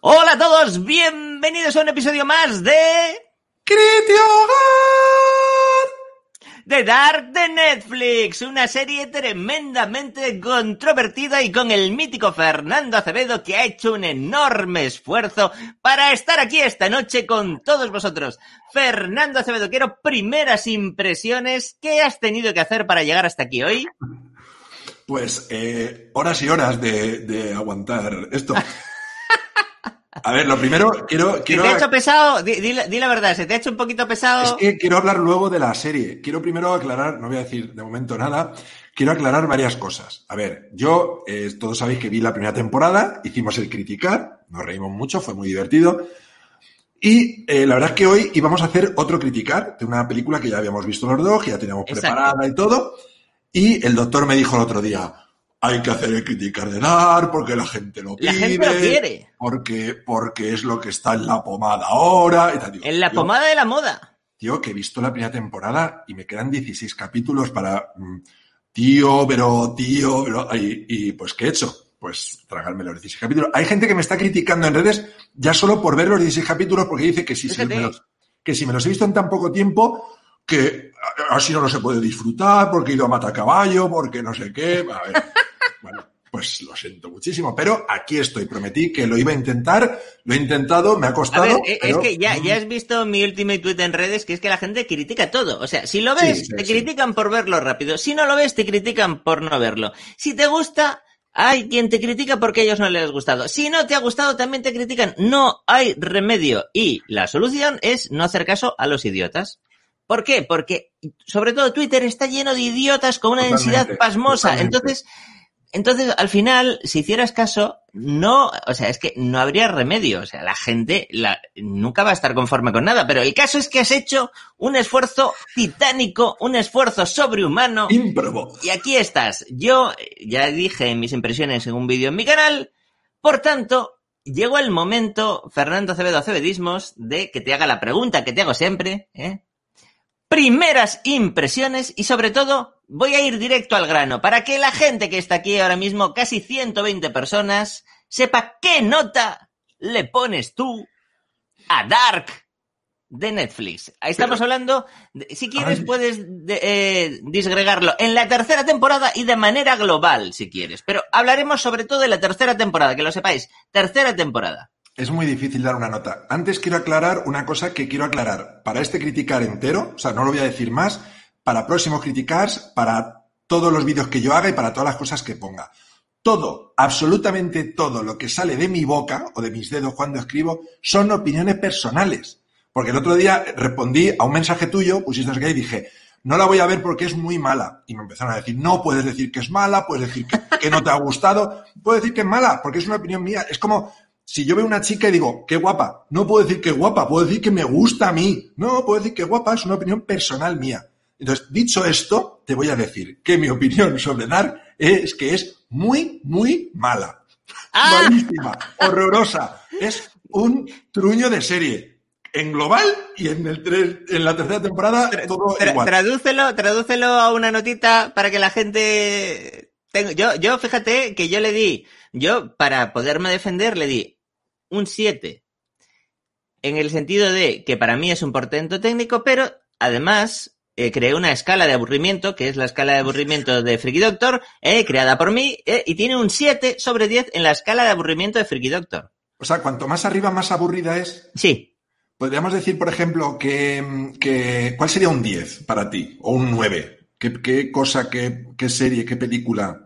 Hola a todos, bienvenidos a un episodio más de... ¡Critio The Dark de Netflix, una serie tremendamente controvertida y con el mítico Fernando Acevedo que ha hecho un enorme esfuerzo para estar aquí esta noche con todos vosotros. Fernando Acevedo, quiero primeras impresiones. ¿Qué has tenido que hacer para llegar hasta aquí hoy? Pues eh, horas y horas de, de aguantar esto. A ver, lo primero, quiero... quiero... ¿Se te ha hecho pesado? Di, di, di, la verdad, ¿se te ha hecho un poquito pesado? Es que quiero hablar luego de la serie. Quiero primero aclarar, no voy a decir de momento nada, quiero aclarar varias cosas. A ver, yo, eh, todos sabéis que vi la primera temporada, hicimos el criticar, nos reímos mucho, fue muy divertido. Y eh, la verdad es que hoy íbamos a hacer otro criticar de una película que ya habíamos visto los dos, que ya teníamos Exacto. preparada y todo. Y el doctor me dijo el otro día, hay que hacer el criticar de NAR porque la gente lo pide. La gente lo quiere. Porque, porque es lo que está en la pomada ahora. Y tal. Digo, en la tío, pomada de la moda. Tío, que he visto la primera temporada y me quedan 16 capítulos para. Tío, pero tío, pero. Y, y pues, ¿qué he hecho? Pues tragarme los 16 capítulos. Hay gente que me está criticando en redes ya solo por ver los 16 capítulos porque dice que si, si me los, que si me los he visto en tan poco tiempo, que así no, no se puede disfrutar, porque he ido a matacaballo, porque no sé qué. A ver. Bueno, pues lo siento muchísimo, pero aquí estoy. Prometí que lo iba a intentar, lo he intentado, me ha costado. A ver, es pero... que ya, ya has visto mi último tweet en redes, que es que la gente critica todo. O sea, si lo ves, Sí, sí, te sí. critican por verlo rápido. Si no lo ves, te critican por no verlo. Si te gusta, hay quien te critica porque a ellos no les ha gustado. Si no te ha gustado, también te critican. No hay remedio. Y la solución es no hacer caso a los idiotas. ¿Por qué? Porque, sobre todo, Twitter está lleno de idiotas con una Totalmente, densidad pasmosa. totalmente. Entonces, entonces, al final, si hicieras caso, no, o sea, es que no habría remedio. O sea, la gente la, nunca va a estar conforme con nada. Pero el caso es que has hecho un esfuerzo titánico, un esfuerzo sobrehumano. Ímprobo. Y aquí estás. Yo ya dije mis impresiones en un vídeo en mi canal. Por tanto, llegó el momento, Fernando Acevedo Acevedismos, de que te haga la pregunta que te hago siempre, ¿eh? Primeras impresiones y sobre todo voy a ir directo al grano para que la gente que está aquí ahora mismo, casi 120 personas, sepa qué nota le pones tú a Dark de Netflix. Ahí estamos Pero- hablando, de- si quieres Ay. puedes de- eh, disgregarlo en la tercera temporada y de manera global, si quieres. Pero hablaremos sobre todo de la tercera temporada, que lo sepáis. Tercera temporada. Es muy difícil dar una nota. Antes quiero aclarar una cosa que quiero aclarar. Para este criticar entero, o sea, no lo voy a decir más, para próximos criticars, para todos los vídeos que yo haga y para todas las cosas que ponga. Todo, absolutamente todo lo que sale de mi boca o de mis dedos cuando escribo son opiniones personales. Porque el otro día respondí a un mensaje tuyo, pusiste qué, y dije, no la voy a ver porque es muy mala. Y me empezaron a decir, no puedes decir que es mala, puedes decir que, que no te ha gustado, puedo decir que es mala, porque es una opinión mía. Es como si yo veo una chica y digo, qué guapa, no puedo decir que guapa, puedo decir que me gusta a mí. No, puedo decir que guapa, es una opinión personal mía. Entonces, dicho esto, te voy a decir que mi opinión sobre Dark es que es muy, muy mala. ¡Ah! Malísima, horrorosa. Es un truño de serie. En global y en, el tres- en la tercera temporada todo Tra- igual. tradúcelo, tradúcelo a una notita para que la gente tenga- yo, yo fíjate que yo le di, yo para poderme defender le di un 7. En el sentido de que para mí es un portento técnico, pero además eh, creé una escala de aburrimiento, que es la escala de aburrimiento de Freaky Doctor, eh, creada por mí, eh, y tiene un 7 sobre 10 en la escala de aburrimiento de Freaky Doctor. O sea, cuanto más arriba, más aburrida es. Sí, Podríamos decir, por ejemplo, que, que ¿cuál sería un 10 para ti? O un 9. ¿Qué, qué cosa, qué, qué serie, qué película?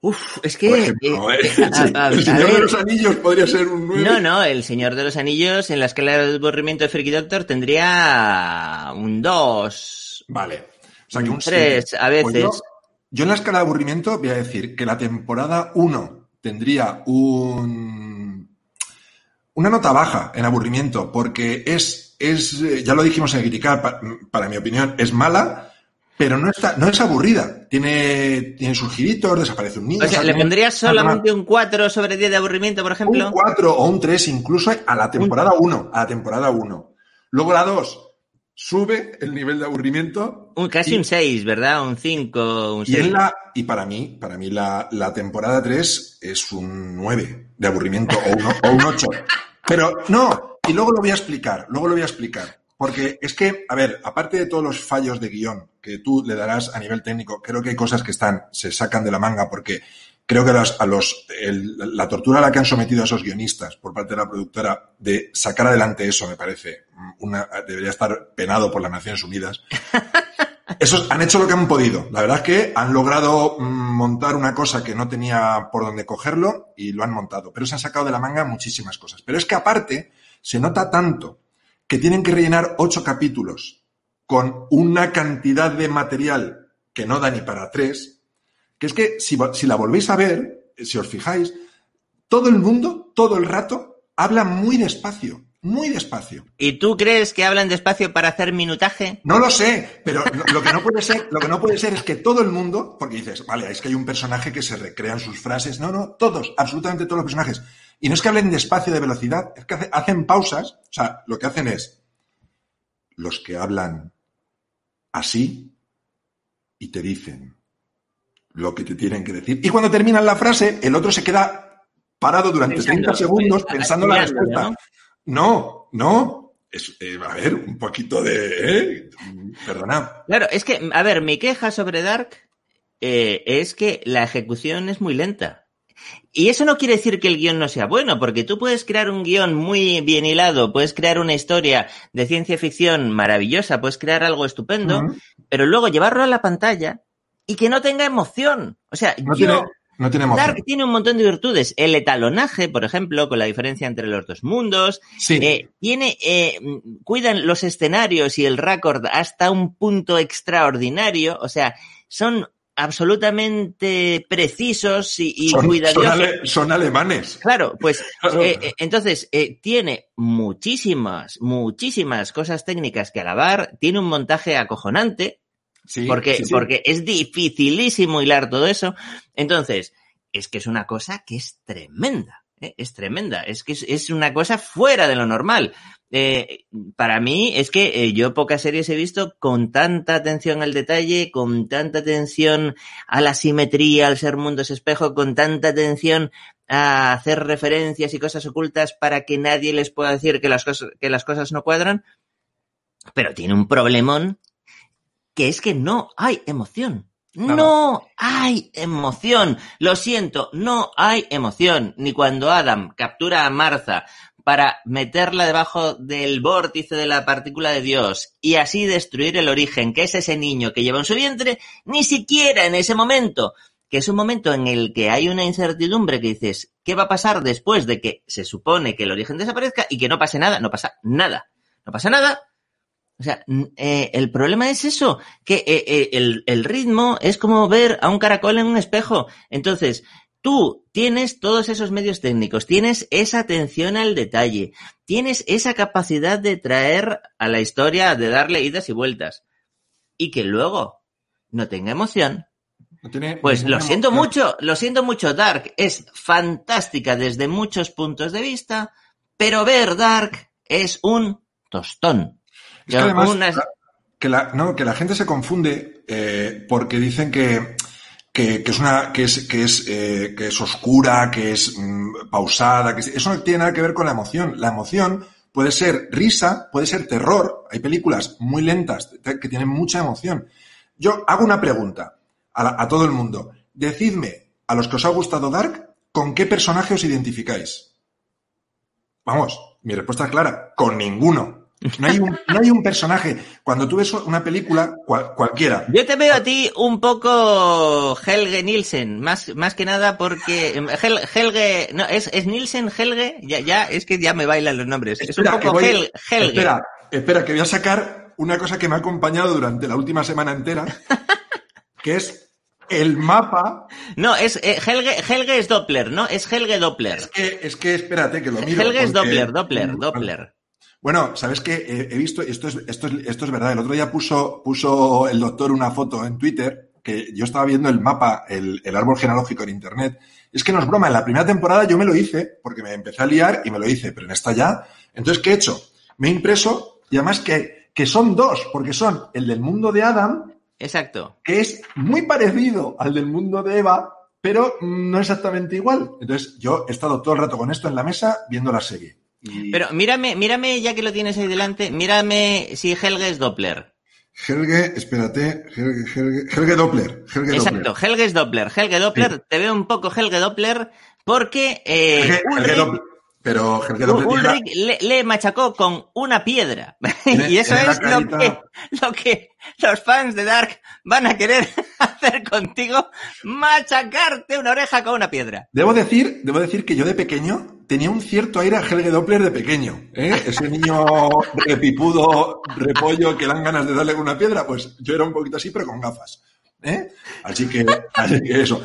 Uf, es que... Ejemplo, eh, a- a- El Señor ver. de los Anillos podría ser un 9. No, no, el Señor de los Anillos en la escala de aburrimiento de Freaky Doctor tendría un 2, Vale. O sea, que un 3 siete. a Pues veces. yo, yo en la escala de aburrimiento voy a decir que la temporada 1 tendría un una nota baja en aburrimiento, porque es, es eh, ya lo dijimos en criticar, pa- para, mi opinión, es mala, pero no está, no es aburrida. Tiene, tiene sus giritos, desaparece un niño. o sea, ¿le pondrías solamente un 4 sobre 10 de aburrimiento, por ejemplo? un 4 o un 3 incluso a la temporada 1, a la temporada 1. Luego la 2, sube el nivel de aburrimiento. Un, casi y, un 6, ¿verdad? Un 5, un 6. Y, la, y para mí, para mí la, la, temporada 3 es un 9 de aburrimiento o un, o un 8. Pero no, y luego lo voy a explicar, luego lo voy a explicar. Porque es que, a ver, aparte de todos los fallos de guion que tú le darás a nivel técnico, creo que hay cosas que están, se sacan de la manga porque creo que a los, el, la tortura a la que han sometido a esos guionistas por parte de la productora de sacar adelante eso me parece una, debería estar penado por las Naciones Unidas. Esos han hecho lo que han podido. La verdad es que han logrado montar una cosa que no tenía por dónde cogerlo y lo han montado. Pero se han sacado de la manga muchísimas cosas. Pero es que aparte se nota tanto que tienen que rellenar ocho capítulos con una cantidad de material que no da ni para tres, que es que si, si la volvéis a ver, si os fijáis, todo el mundo, todo el rato, habla muy despacio, muy despacio. ¿Y tú crees que hablan despacio para hacer minutaje? No lo sé, pero lo, que no puede ser, lo que no puede ser es que todo el mundo, porque dices, vale, es que hay un personaje que se recrea en sus frases. No, no, todos, absolutamente todos los personajes. Y no es que hablen despacio de velocidad, es que hace, hacen pausas. O sea, lo que hacen es los que hablan así y te dicen lo que te tienen que decir. Y cuando terminan la frase, el otro se queda parado durante pensando, 30 segundos pensando la respuesta. ¿no? No, no. Es, eh, a ver, un poquito de... ¿eh? Perdona. Claro, es que, a ver, mi queja sobre Dark eh, es que la ejecución es muy lenta. Y eso no quiere decir que el guion no sea bueno, porque tú puedes crear un guion muy bien hilado, puedes crear una historia de ciencia ficción maravillosa, puedes crear algo estupendo, uh -huh. pero luego llevarlo a la pantalla y que no tenga emoción. O sea, no yo... Tiene, no tiene emoción. Dark tiene un montón de virtudes. El etalonaje, por ejemplo, con la diferencia entre los dos mundos. Sí. Eh, tiene, eh, cuidan los escenarios y el récord hasta un punto extraordinario. O sea, son absolutamente precisos y, y son, cuidadosos. Son, ale, son, alemanes. Claro, pues eh, entonces eh, tiene muchísimas, muchísimas cosas técnicas que alabar, tiene un montaje acojonante, sí, porque, sí, sí. porque es dificilísimo hilar todo eso. Entonces, es que es una cosa que es tremenda. ¿eh? Es tremenda, es que es, es, una cosa fuera de lo normal. Eh, para mí es que eh, yo pocas series he visto con tanta atención al detalle, con tanta atención a la simetría, al ser mundos espejo, con tanta atención a hacer referencias y cosas ocultas para que nadie les pueda decir que las cosas, que las cosas no cuadran. Pero tiene un problemón que es que no hay emoción. No hay emoción. Lo siento, no hay emoción. Ni cuando Adam captura a Martha para meterla debajo del vórtice de la partícula de Dios y así destruir el origen, que es ese niño que lleva en su vientre, ni siquiera en ese momento, que es un momento en el que hay una incertidumbre que dices, ¿qué va a pasar después de que se supone que el origen desaparezca y que no pase nada? No pasa nada. No pasa nada. O sea, eh, el problema es eso, que eh, eh, el, el ritmo es como ver a un caracol en un espejo. Entonces, Tú tienes todos esos medios técnicos, tienes esa atención al detalle, tienes esa capacidad de traer a la historia, de darle idas y vueltas. Y que luego no tenga emoción. No tiene pues lo siento emoción. mucho, lo siento mucho. Dark es fantástica desde muchos puntos de vista, pero ver Dark es un tostón. Es que además, una... que, la, no, que la gente se confunde eh, porque dicen que que, que, es una que es que es eh, que es oscura, que es mmm, pausada, que es, eso no tiene nada que ver con la emoción. La emoción puede ser risa, puede ser terror. Hay películas muy lentas que tienen mucha emoción. Yo hago una pregunta a, la, a todo el mundo. Decidme a los que os ha gustado Dark con qué personaje os identificáis. Vamos, mi respuesta es clara, con ninguno. No hay, un, no hay un personaje. Cuando tú ves una película, cual, cualquiera. Yo te veo a ti un poco Helge Nielsen, más, más que nada porque Hel, Helge, no, es, es Nielsen, Helge, ya, ya, es que ya me bailan los nombres. Espera, es un poco voy, Hel, Helge. Espera, espera, que voy a sacar una cosa que me ha acompañado durante la última semana entera, que es el mapa. No, es eh, Helge, Helge es Doppler, ¿no? Es Helge Doppler. Es que, es que espérate, que lo miro. Helge es Doppler, Doppler, Doppler. Bueno, ¿sabes qué? He, he visto, esto es, esto, es, esto es verdad, el otro día puso, puso el doctor una foto en Twitter que yo estaba viendo el mapa, el, el, árbol genealógico en Internet. Es que no es broma, en la primera temporada yo me lo hice porque me empecé a liar y me lo hice, pero en esta ya. Entonces, ¿qué he hecho? Me he impreso y además que, que son dos, porque son el del mundo de Adam, Exacto. que es muy parecido al del mundo de Eva, pero no exactamente igual. Entonces, yo he estado todo el rato con esto en la mesa viendo la serie. Y Pero mírame, mírame, ya que lo tienes ahí delante, mírame si Helge es Doppler. Helge, espérate, Helge, Helge, Helge Doppler. Helge Exacto, Doppler. Helge es Doppler. Helge Doppler, te veo un poco Helge Doppler porque eh, Ulrich, Helge Doppler la- Ulrich le, le machacó con una piedra. Y eso es lo que, carita- lo que los fans de Dark van a querer hacer contigo, machacarte una oreja con una piedra. Debo decir, debo decir que yo de pequeño tenía un cierto aire a Helge Doppler de pequeño. ¿eh? Ese niño repipudo, repollo que dan ganas de darle con una piedra, pues yo era un poquito así, pero con gafas. ¿eh? Así que, así que eso.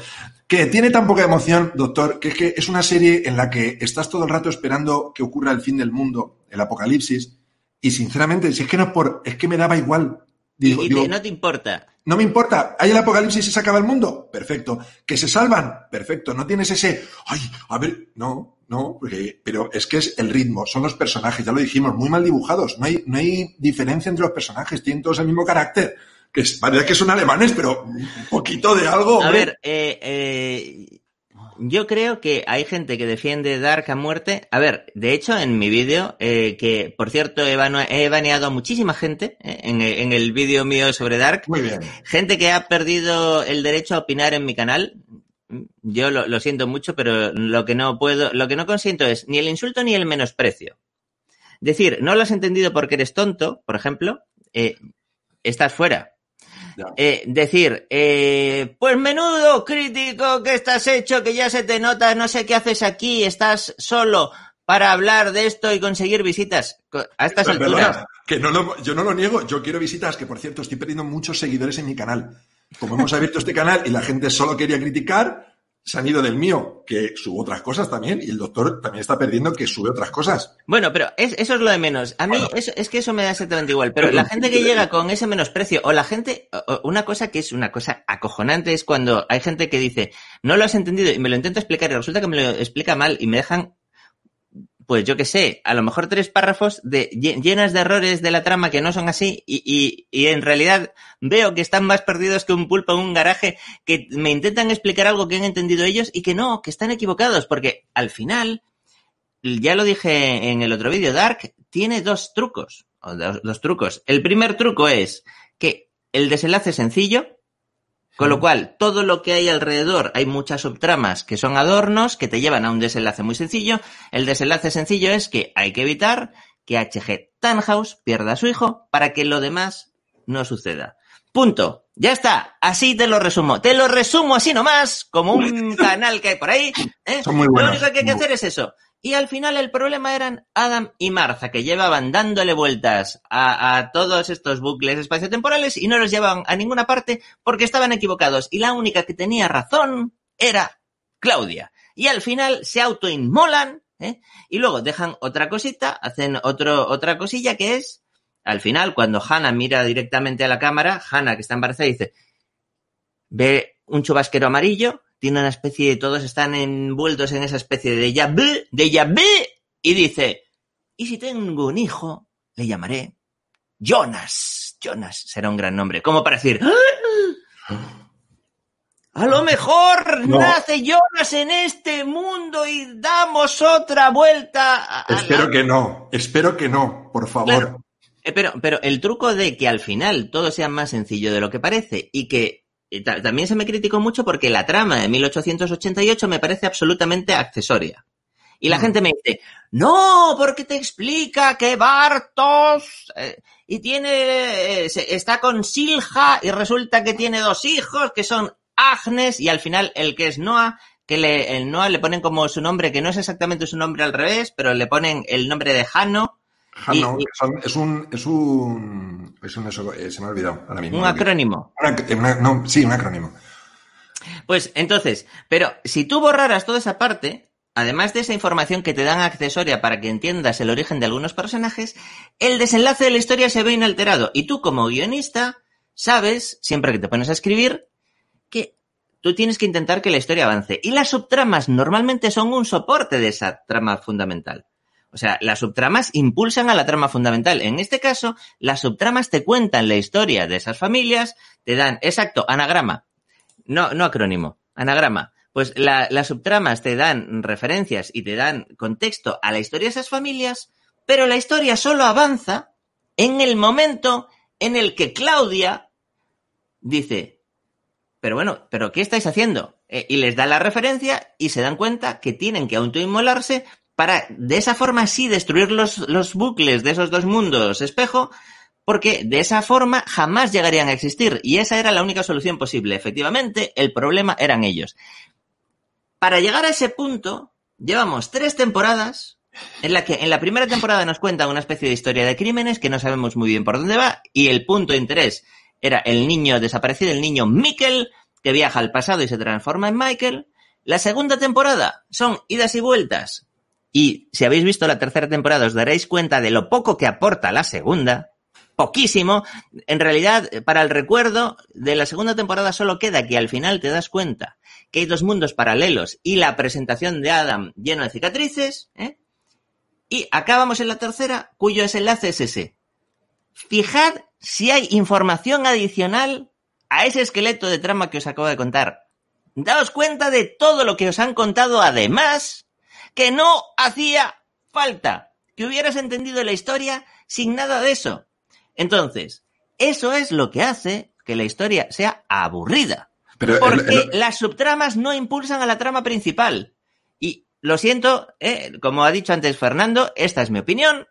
Que tiene tan poca emoción, doctor, que es que es una serie en la que estás todo el rato esperando que ocurra el fin del mundo, el apocalipsis, y sinceramente, si es que no es por, es que me daba igual. Digo, y te- digo, no te importa. no me importa, hay el apocalipsis y se acaba el mundo. Perfecto. ¿Que se salvan? Perfecto. No tienes ese, ay, a ver, no, no, porque- pero es que es el ritmo, son los personajes, ya lo dijimos, muy mal dibujados. No hay, no hay diferencia entre los personajes, tienen todos el mismo carácter. Que es- parece que son alemanes, pero un poquito de algo. A hombre. ver, eh, eh, yo creo que hay gente que defiende Dark a muerte. A ver, de hecho, en mi vídeo, eh, que por cierto he baneado a muchísima gente eh, en, en el vídeo mío sobre Dark, Muy bien. gente que ha perdido el derecho a opinar en mi canal. Yo lo, lo siento mucho, pero lo que no puedo, lo que no consiento es ni el insulto ni el menosprecio. Decir, no lo has entendido porque eres tonto, por ejemplo, eh, estás fuera. Eh, decir, eh, pues menudo crítico que estás hecho, que ya se te nota, no sé qué haces aquí, estás solo para hablar de esto y conseguir visitas. A estas Pero, alturas. perdona, que no lo- yo no lo niego, yo quiero visitas, que por cierto estoy perdiendo muchos seguidores en mi canal. Como hemos abierto este canal y la gente solo quería criticar, se han ido del mío, que subo otras cosas también, y el doctor también está perdiendo que sube otras cosas. Bueno, pero es- eso es lo de menos. A mí Bueno. eso- es que eso me da exactamente igual. Pero la gente que llega con ese menosprecio, o la gente, o una cosa que es una cosa acojonante es cuando hay gente que dice, no lo has entendido y me lo intento explicar y resulta que me lo explica mal y me dejan, pues yo qué sé, a lo mejor tres párrafos de, lle- llenas de errores de la trama que no son así y, en realidad veo que están más perdidos que un pulpo en un garaje, que me intentan explicar algo que han entendido ellos y que no, que están equivocados, porque al final ya lo dije en el otro vídeo, Dark tiene dos trucos. Dos, dos trucos. El primer truco es que el desenlace es sencillo, con lo cual todo lo que hay alrededor, hay muchas subtramas que son adornos que te llevan a un desenlace muy sencillo. El desenlace sencillo es que hay que evitar que H.G. Tannhaus pierda a su hijo para que lo demás no suceda. Punto. Ya está. Así te lo resumo. Te lo resumo así nomás, como un canal que hay por ahí. ¿eh? Son muy Lo buenos. único que hay que hacer es eso. Y al final el problema eran Adam y Martha, que llevaban dándole vueltas a, a todos estos bucles espaciotemporales y no los llevaban a ninguna parte porque estaban equivocados. Y la única que tenía razón era Claudia. Y al final se autoinmolan ¿eh? y luego dejan otra cosita, hacen otro, otra cosilla que es, al final, cuando Hannah mira directamente a la cámara, Hannah que está embarazada dice, ve un chubasquero amarillo, tiene una especie de, todos están envueltos en esa especie de déjà vu, déjà vu, y dice, y si tengo un hijo, le llamaré Jonas. Jonas será un gran nombre. Como para decir, "¡Ah! a lo mejor No. nace Jonas en este mundo y damos otra vuelta. a- la- Espero que no, espero que no, por favor. Claro. Eh, Pero, pero el truco de que al final todo sea más sencillo de lo que parece y que también se me criticó mucho porque la trama de 1888 me parece absolutamente accesoria. Y la Mm. gente me dice, no, porque te explica que Bartos eh, y tiene, eh, está con Silja y resulta que tiene dos hijos que son Agnes y al final el que es Noah, que le, el Noah le ponen como su nombre, que no es exactamente su nombre al revés, pero le ponen el nombre de Jano. Y- son- es un, es un, es un, eso, eh, se me ha olvidado ahora mismo. Un acrónimo. Una- una- no, sí, un acrónimo. Pues entonces, pero si tú borraras toda esa parte, además de esa información que te dan accesoria para que entiendas el origen de algunos personajes, el desenlace de la historia se ve inalterado. Y tú como guionista sabes, siempre que te pones a escribir, que tú tienes que intentar que la historia avance. Y las subtramas normalmente son un soporte de esa trama fundamental. O sea, las subtramas impulsan a la trama fundamental. En este caso, las subtramas te cuentan la historia de esas familias, te dan, exacto, anagrama. No, no acrónimo, anagrama. Pues la- las subtramas te dan referencias y te dan contexto a la historia de esas familias, pero la historia solo avanza en el momento en el que Claudia dice, pero bueno, ¿pero qué estáis haciendo? Eh, y les da la referencia y se dan cuenta que tienen que autoinmolarse para de esa forma sí destruir los, los bucles de esos dos mundos espejo, porque de esa forma jamás llegarían a existir. Y esa era la única solución posible. Efectivamente, el problema eran ellos. Para llegar a ese punto, llevamos tres temporadas en la que en la primera temporada nos cuentan una especie de historia de crímenes que no sabemos muy bien por dónde va y el punto de interés era el niño desaparecido, el niño Mikkel, que viaja al pasado y se transforma en Michael. La segunda temporada son idas y vueltas. Y si habéis visto la tercera temporada os daréis cuenta de lo poco que aporta la segunda. Poquísimo. En realidad, para el recuerdo de la segunda temporada solo queda que al final te das cuenta que hay dos mundos paralelos y la presentación de Adam lleno de cicatrices. ¿eh? Y acabamos en la tercera, cuyo desenlace es ese. Fijad si hay información adicional a ese esqueleto de trama que os acabo de contar. Daos cuenta de todo lo que os han contado además, que no hacía falta, que hubieras entendido la historia sin nada de eso. Entonces, eso es lo que hace que la historia sea aburrida. Pero el- porque el- las subtramas no impulsan a la trama principal. Y lo siento, eh, como ha dicho antes Fernando, esta es mi opinión.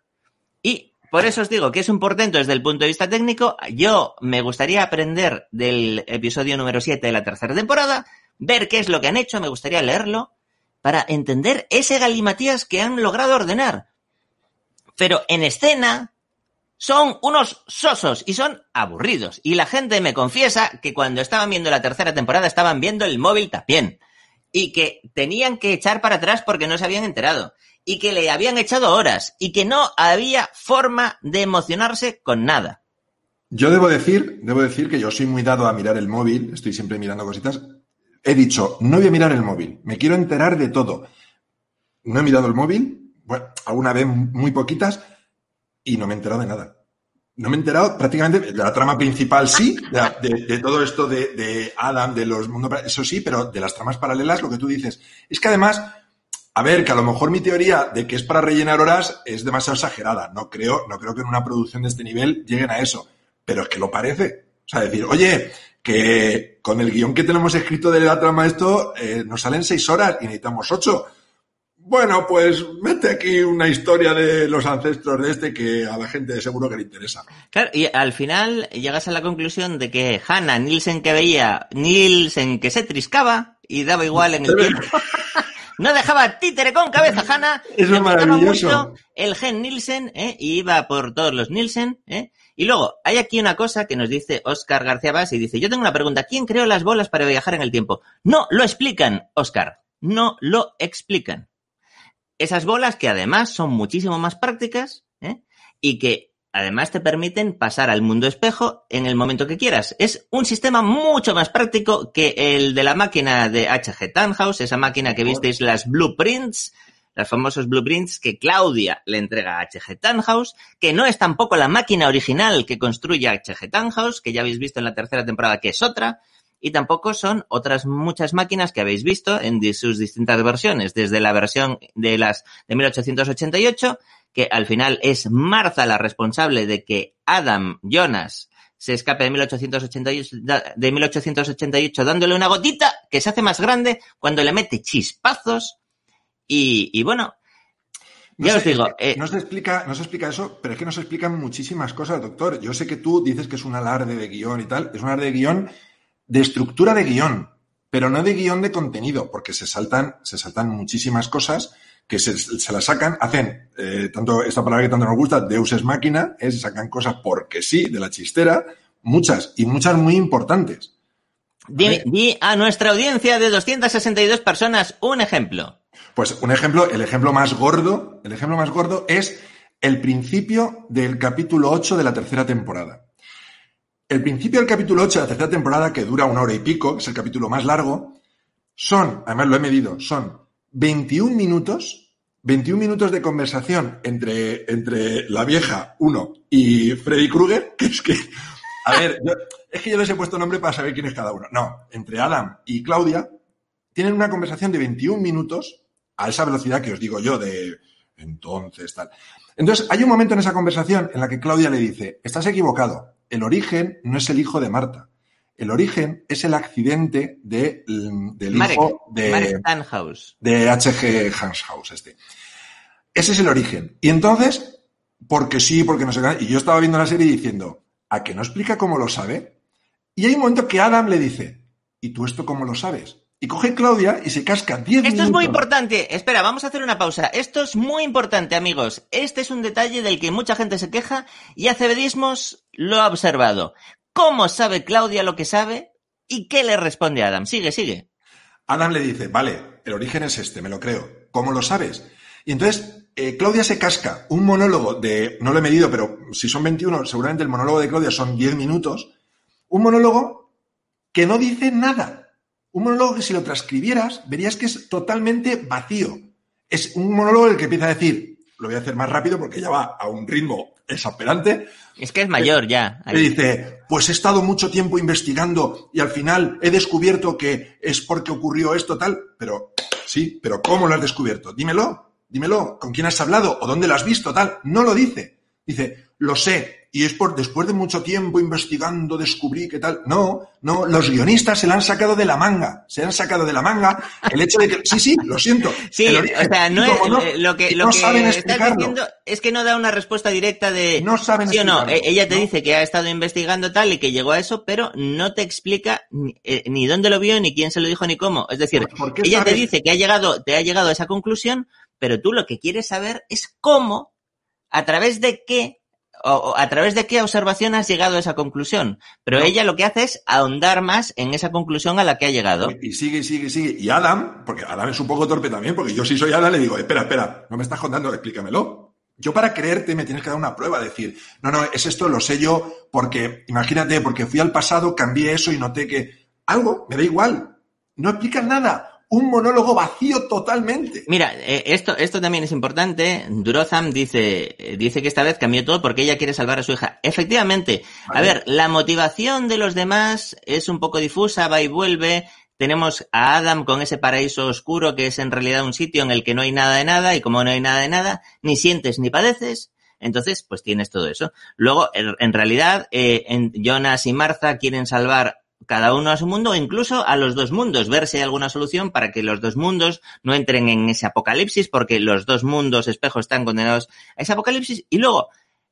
Y por eso os digo que es un portento desde el punto de vista técnico. Yo me gustaría aprender del episodio número 7 de la tercera temporada, ver qué es lo que han hecho, me gustaría leerlo, para entender ese galimatías que han logrado ordenar. Pero en escena son unos sosos y son aburridos. Y la gente me confiesa que cuando estaban viendo la tercera temporada estaban viendo el móvil también. Y que tenían que echar para atrás porque no se habían enterado. Y que le habían echado horas. Y que no había forma de emocionarse con nada. Yo debo decir, debo decir que yo soy muy dado a mirar el móvil, estoy siempre mirando cositas. He dicho, no voy a mirar el móvil, me quiero enterar de todo. No he mirado el móvil, bueno, alguna vez muy poquitas, y no me he enterado de nada. No me he enterado prácticamente de la trama principal, sí, de, todo esto de, Adam, de los mundos, eso sí, pero de las tramas paralelas, lo que tú dices. Es que además, a ver, que a lo mejor mi teoría de que es para rellenar horas es demasiado exagerada. No creo, no creo que en una producción de este nivel lleguen a eso. Pero es que lo parece. O sea, decir, oye, que con el guion que tenemos escrito de la trama esto, eh, nos salen seis horas y necesitamos ocho. Bueno, pues mete aquí una historia de los ancestros de este que a la gente seguro que le interesa. Claro, y al final llegas a la conclusión de que Hannah Nielsen que veía, Nielsen que se triscaba y daba igual en el tiempo. No dejaba títere con cabeza, Hannah. Eso es maravilloso. mucho el gen Nielsen, ¿eh? Y iba por todos los Nielsen, ¿eh? Y luego, hay aquí una cosa que nos dice Oscar García Bas y dice, yo tengo una pregunta, ¿quién creó las bolas para viajar en el tiempo? No lo explican, Oscar. No lo explican. Esas bolas que además son muchísimo más prácticas, ¿eh? Y que además te permiten pasar al mundo espejo en el momento que quieras. Es un sistema mucho más práctico que el de la máquina de H.G. Tannhaus, esa máquina que visteis las blueprints, los famosos blueprints que Claudia le entrega a H.G. Tannhaus, que no es tampoco la máquina original que construye H.G. Tannhaus, que ya habéis visto en la tercera temporada que es otra, y tampoco son otras muchas máquinas que habéis visto en sus distintas versiones, desde la versión de las de 1888, que al final es Martha la responsable de que Adam Jonas se escape de 1888, da- de 1888 dándole una gotita que se hace más grande cuando le mete chispazos y, y bueno, No ya se- os digo, eh, no, se explica, no se explica eso, pero es que nos explican muchísimas cosas, doctor. Yo sé que tú dices que es un alarde de guion y tal, es un alarde de guion, de estructura de guion, pero no de guion de contenido, porque se saltan, se saltan muchísimas cosas que se, se las sacan, hacen, eh, tanto esta palabra que tanto nos gusta, Deus es máquina, es sacan cosas porque sí, de la chistera, muchas, y muchas muy importantes. di, di a nuestra audiencia de 262 personas un ejemplo. Pues un ejemplo, el ejemplo más gordo, el ejemplo más gordo es el principio del capítulo 8 de la tercera temporada. El principio del capítulo 8 de la tercera temporada, que dura una hora y pico, es el capítulo más largo, son, además lo he medido, son 21 minutos 21 minutos de conversación entre, entre la vieja, uno, y Freddy Krueger, que es que, a ver, yo- es que yo les he puesto nombre para saber quién es cada uno. No, entre Adam y Claudia tienen una conversación de 21 minutos a esa velocidad que os digo yo de entonces tal. Entonces, hay un momento en esa conversación en la que Claudia le dice, estás equivocado, el origen no es el hijo de Marta. El origen es el accidente de, del Marek, hijo de, Marek de H.G. Hanshaus, este. Ese es el origen. Y entonces, porque sí, porque no sé qué, y yo estaba viendo la serie diciendo, ¿a que no explica cómo lo sabe? Y hay un momento que Adam le dice, ¿y tú esto cómo lo sabes? Y coge Claudia y se casca 10 minutos. Esto es muy importante. Espera, vamos a hacer una pausa. Esto es muy importante, amigos. Este es un detalle del que mucha gente se queja y Acebedismos lo ha observado. ¿Cómo sabe Claudia lo que sabe? ¿Y qué le responde Adam? Sigue, sigue. Adam le dice, vale, el origen es este, me lo creo. ¿Cómo lo sabes? Y entonces eh, Claudia se casca un monólogo de, no lo he medido, pero si son 21, seguramente el monólogo de Claudia son 10 minutos. Un monólogo que no dice nada. Un monólogo que si lo transcribieras verías que es totalmente vacío. Es un monólogo el que empieza a decir, lo voy a hacer más rápido porque ya va a un ritmo exasperante, Es que es mayor ya. le dice, pues he estado mucho tiempo investigando y al final he descubierto que es porque ocurrió esto tal, pero sí, pero ¿cómo lo has descubierto? Dímelo, dímelo, ¿con quién has hablado o dónde lo has visto tal? No lo dice. Dice, lo sé y es por después de mucho tiempo investigando descubrí que tal. No, no, los guionistas se la han sacado de la manga, se han sacado de la manga el hecho de que sí, sí, lo siento. Sí, el o sea, no es, como eh, lo que, lo no que saben estás diciendo es que no da una respuesta directa de No saben sí o no. Eh, Ella te ¿no? dice que ha estado investigando tal y que llegó a eso, pero no te explica ni, eh, ni dónde lo vio, ni quién se lo dijo, ni cómo. Es decir, ¿Por- por qué ella te dice que ha llegado, te ha llegado a esa conclusión, pero tú lo que quieres saber es cómo, a través de qué, o, a través de qué observación has llegado a esa conclusión. Pero No. ella lo que hace es ahondar más en esa conclusión a la que ha llegado. Y sigue, sigue, sigue. Y Adam, porque Adam es un poco torpe también, porque yo si soy Adam le digo, espera, espera, no me estás contando, explícamelo. Yo para creerte me tienes que dar una prueba, decir, no, no, es esto, lo sé yo, porque, imagínate, porque fui al pasado, cambié eso y noté que algo, me da igual. No explicas nada. Un monólogo vacío totalmente. Mira, eh, esto, esto también es importante. Durozam dice, eh, dice que esta vez cambió todo porque ella quiere salvar a su hija. Efectivamente. A ver, la motivación de los demás es un poco difusa, va y vuelve. Tenemos a Adam con ese paraíso oscuro que es en realidad un sitio en el que no hay nada de nada y como no hay nada de nada, ni sientes ni padeces. Entonces, pues tienes todo eso. Luego, en, en realidad, eh, en Jonas y Martha quieren salvar cada uno a su mundo, o incluso a los dos mundos, ver si hay alguna solución para que los dos mundos no entren en ese apocalipsis, porque los dos mundos espejos están condenados a ese apocalipsis. Y luego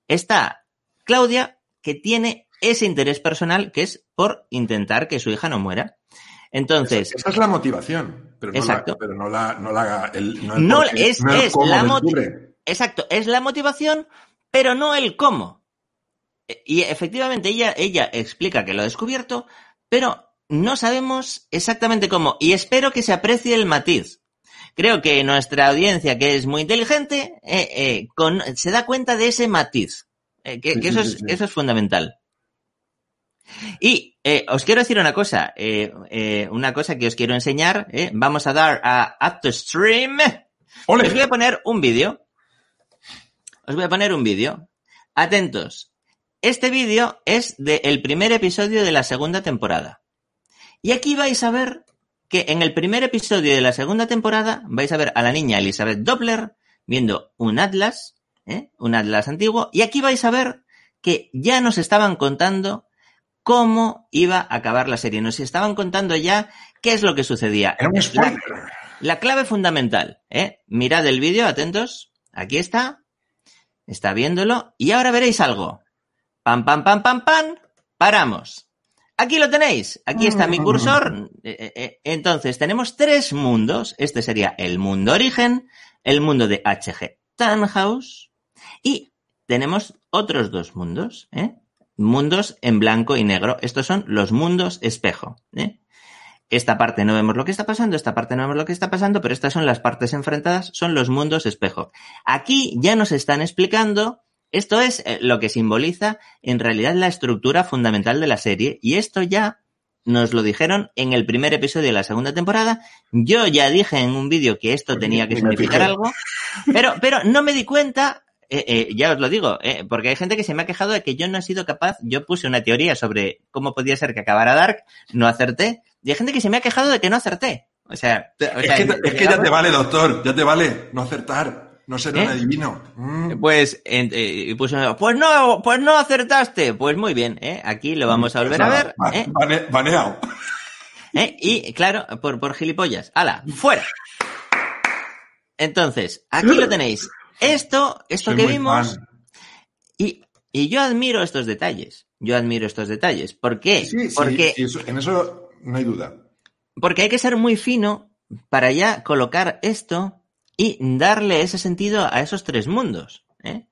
está Claudia, que tiene ese interés personal que es por intentar que su hija no muera. Entonces, esa, esa es la motivación. Pero no Exacto. la, pero no la, no la, el, no el No, es- no el es cómo la exacto, es la motivación, pero no el cómo. E- Y efectivamente ella, ella explica que lo ha descubierto, pero no sabemos exactamente cómo. Y espero que se aprecie el matiz. Creo que nuestra audiencia, que es muy inteligente, eh, eh, con- se da cuenta de ese matiz. Eh, que eso, es, eso es fundamental. Y eh, os quiero decir una cosa, eh, eh, una cosa que os quiero enseñar. Vamos a dar a Up to Stream. ¡Ole! Os voy a poner un vídeo. Os voy a poner un vídeo. Atentos. Este vídeo es del primer episodio de la segunda temporada. Y aquí vais a ver que en el primer episodio de la segunda temporada vais a ver a la niña Elizabeth Doppler viendo un atlas, ¿eh? un atlas antiguo, y aquí vais a ver que ya nos estaban contando cómo iba a acabar la serie. Nos estaban contando ya qué es lo que sucedía. Era un La- la clave fundamental, ¿eh? Mirad el vídeo, atentos. Aquí está. Está viéndolo. Y ahora veréis algo. Pam, pam, pam, pam, pam. Paramos. Aquí lo tenéis. Aquí está mi cursor. Eh, eh, eh, Entonces, tenemos tres mundos. Este sería el mundo origen, el mundo de H.G. Tannhaus y tenemos otros dos mundos, ¿eh? Mundos en blanco y negro. Estos son los mundos espejo, ¿eh? Esta parte no vemos lo que está pasando, esta parte no vemos lo que está pasando, pero estas son las partes enfrentadas, son los mundos espejo. Aquí ya nos están explicando, esto es eh, lo que simboliza en realidad la estructura fundamental de la serie, y esto ya nos lo dijeron en el primer episodio de la segunda temporada. Yo ya dije en un vídeo que esto tenía que significar algo, pero, pero no me di cuenta, eh, eh, ya os lo digo, eh, porque hay gente que se me ha quejado de que yo no he sido capaz, yo puse una teoría sobre cómo podía ser que acabara Dark, no acerté, y hay gente que se me ha quejado de que no acerté. O sea, o Es que, es que ya te vale, doctor, ya te vale no acertar, no ser un ¿Eh? adivino. Mm. Pues, en- eh, y puse, pues no, pues no acertaste. Pues muy bien, ¿eh? Aquí lo vamos a volver a ver, Va- ¿eh? bane- baneado. ¿eh? Y claro, por, por gilipollas. ¡Hala! ¡Fuera! Entonces, aquí lo tenéis. Esto, esto Soy que vimos, y, y yo admiro estos detalles. Yo admiro estos detalles. ¿Por qué? Sí, sí, Porque, sí, eso- en eso no hay duda. porque hay que ser muy fino para ya colocar esto y darle ese sentido a esos tres mundos. ¿eh?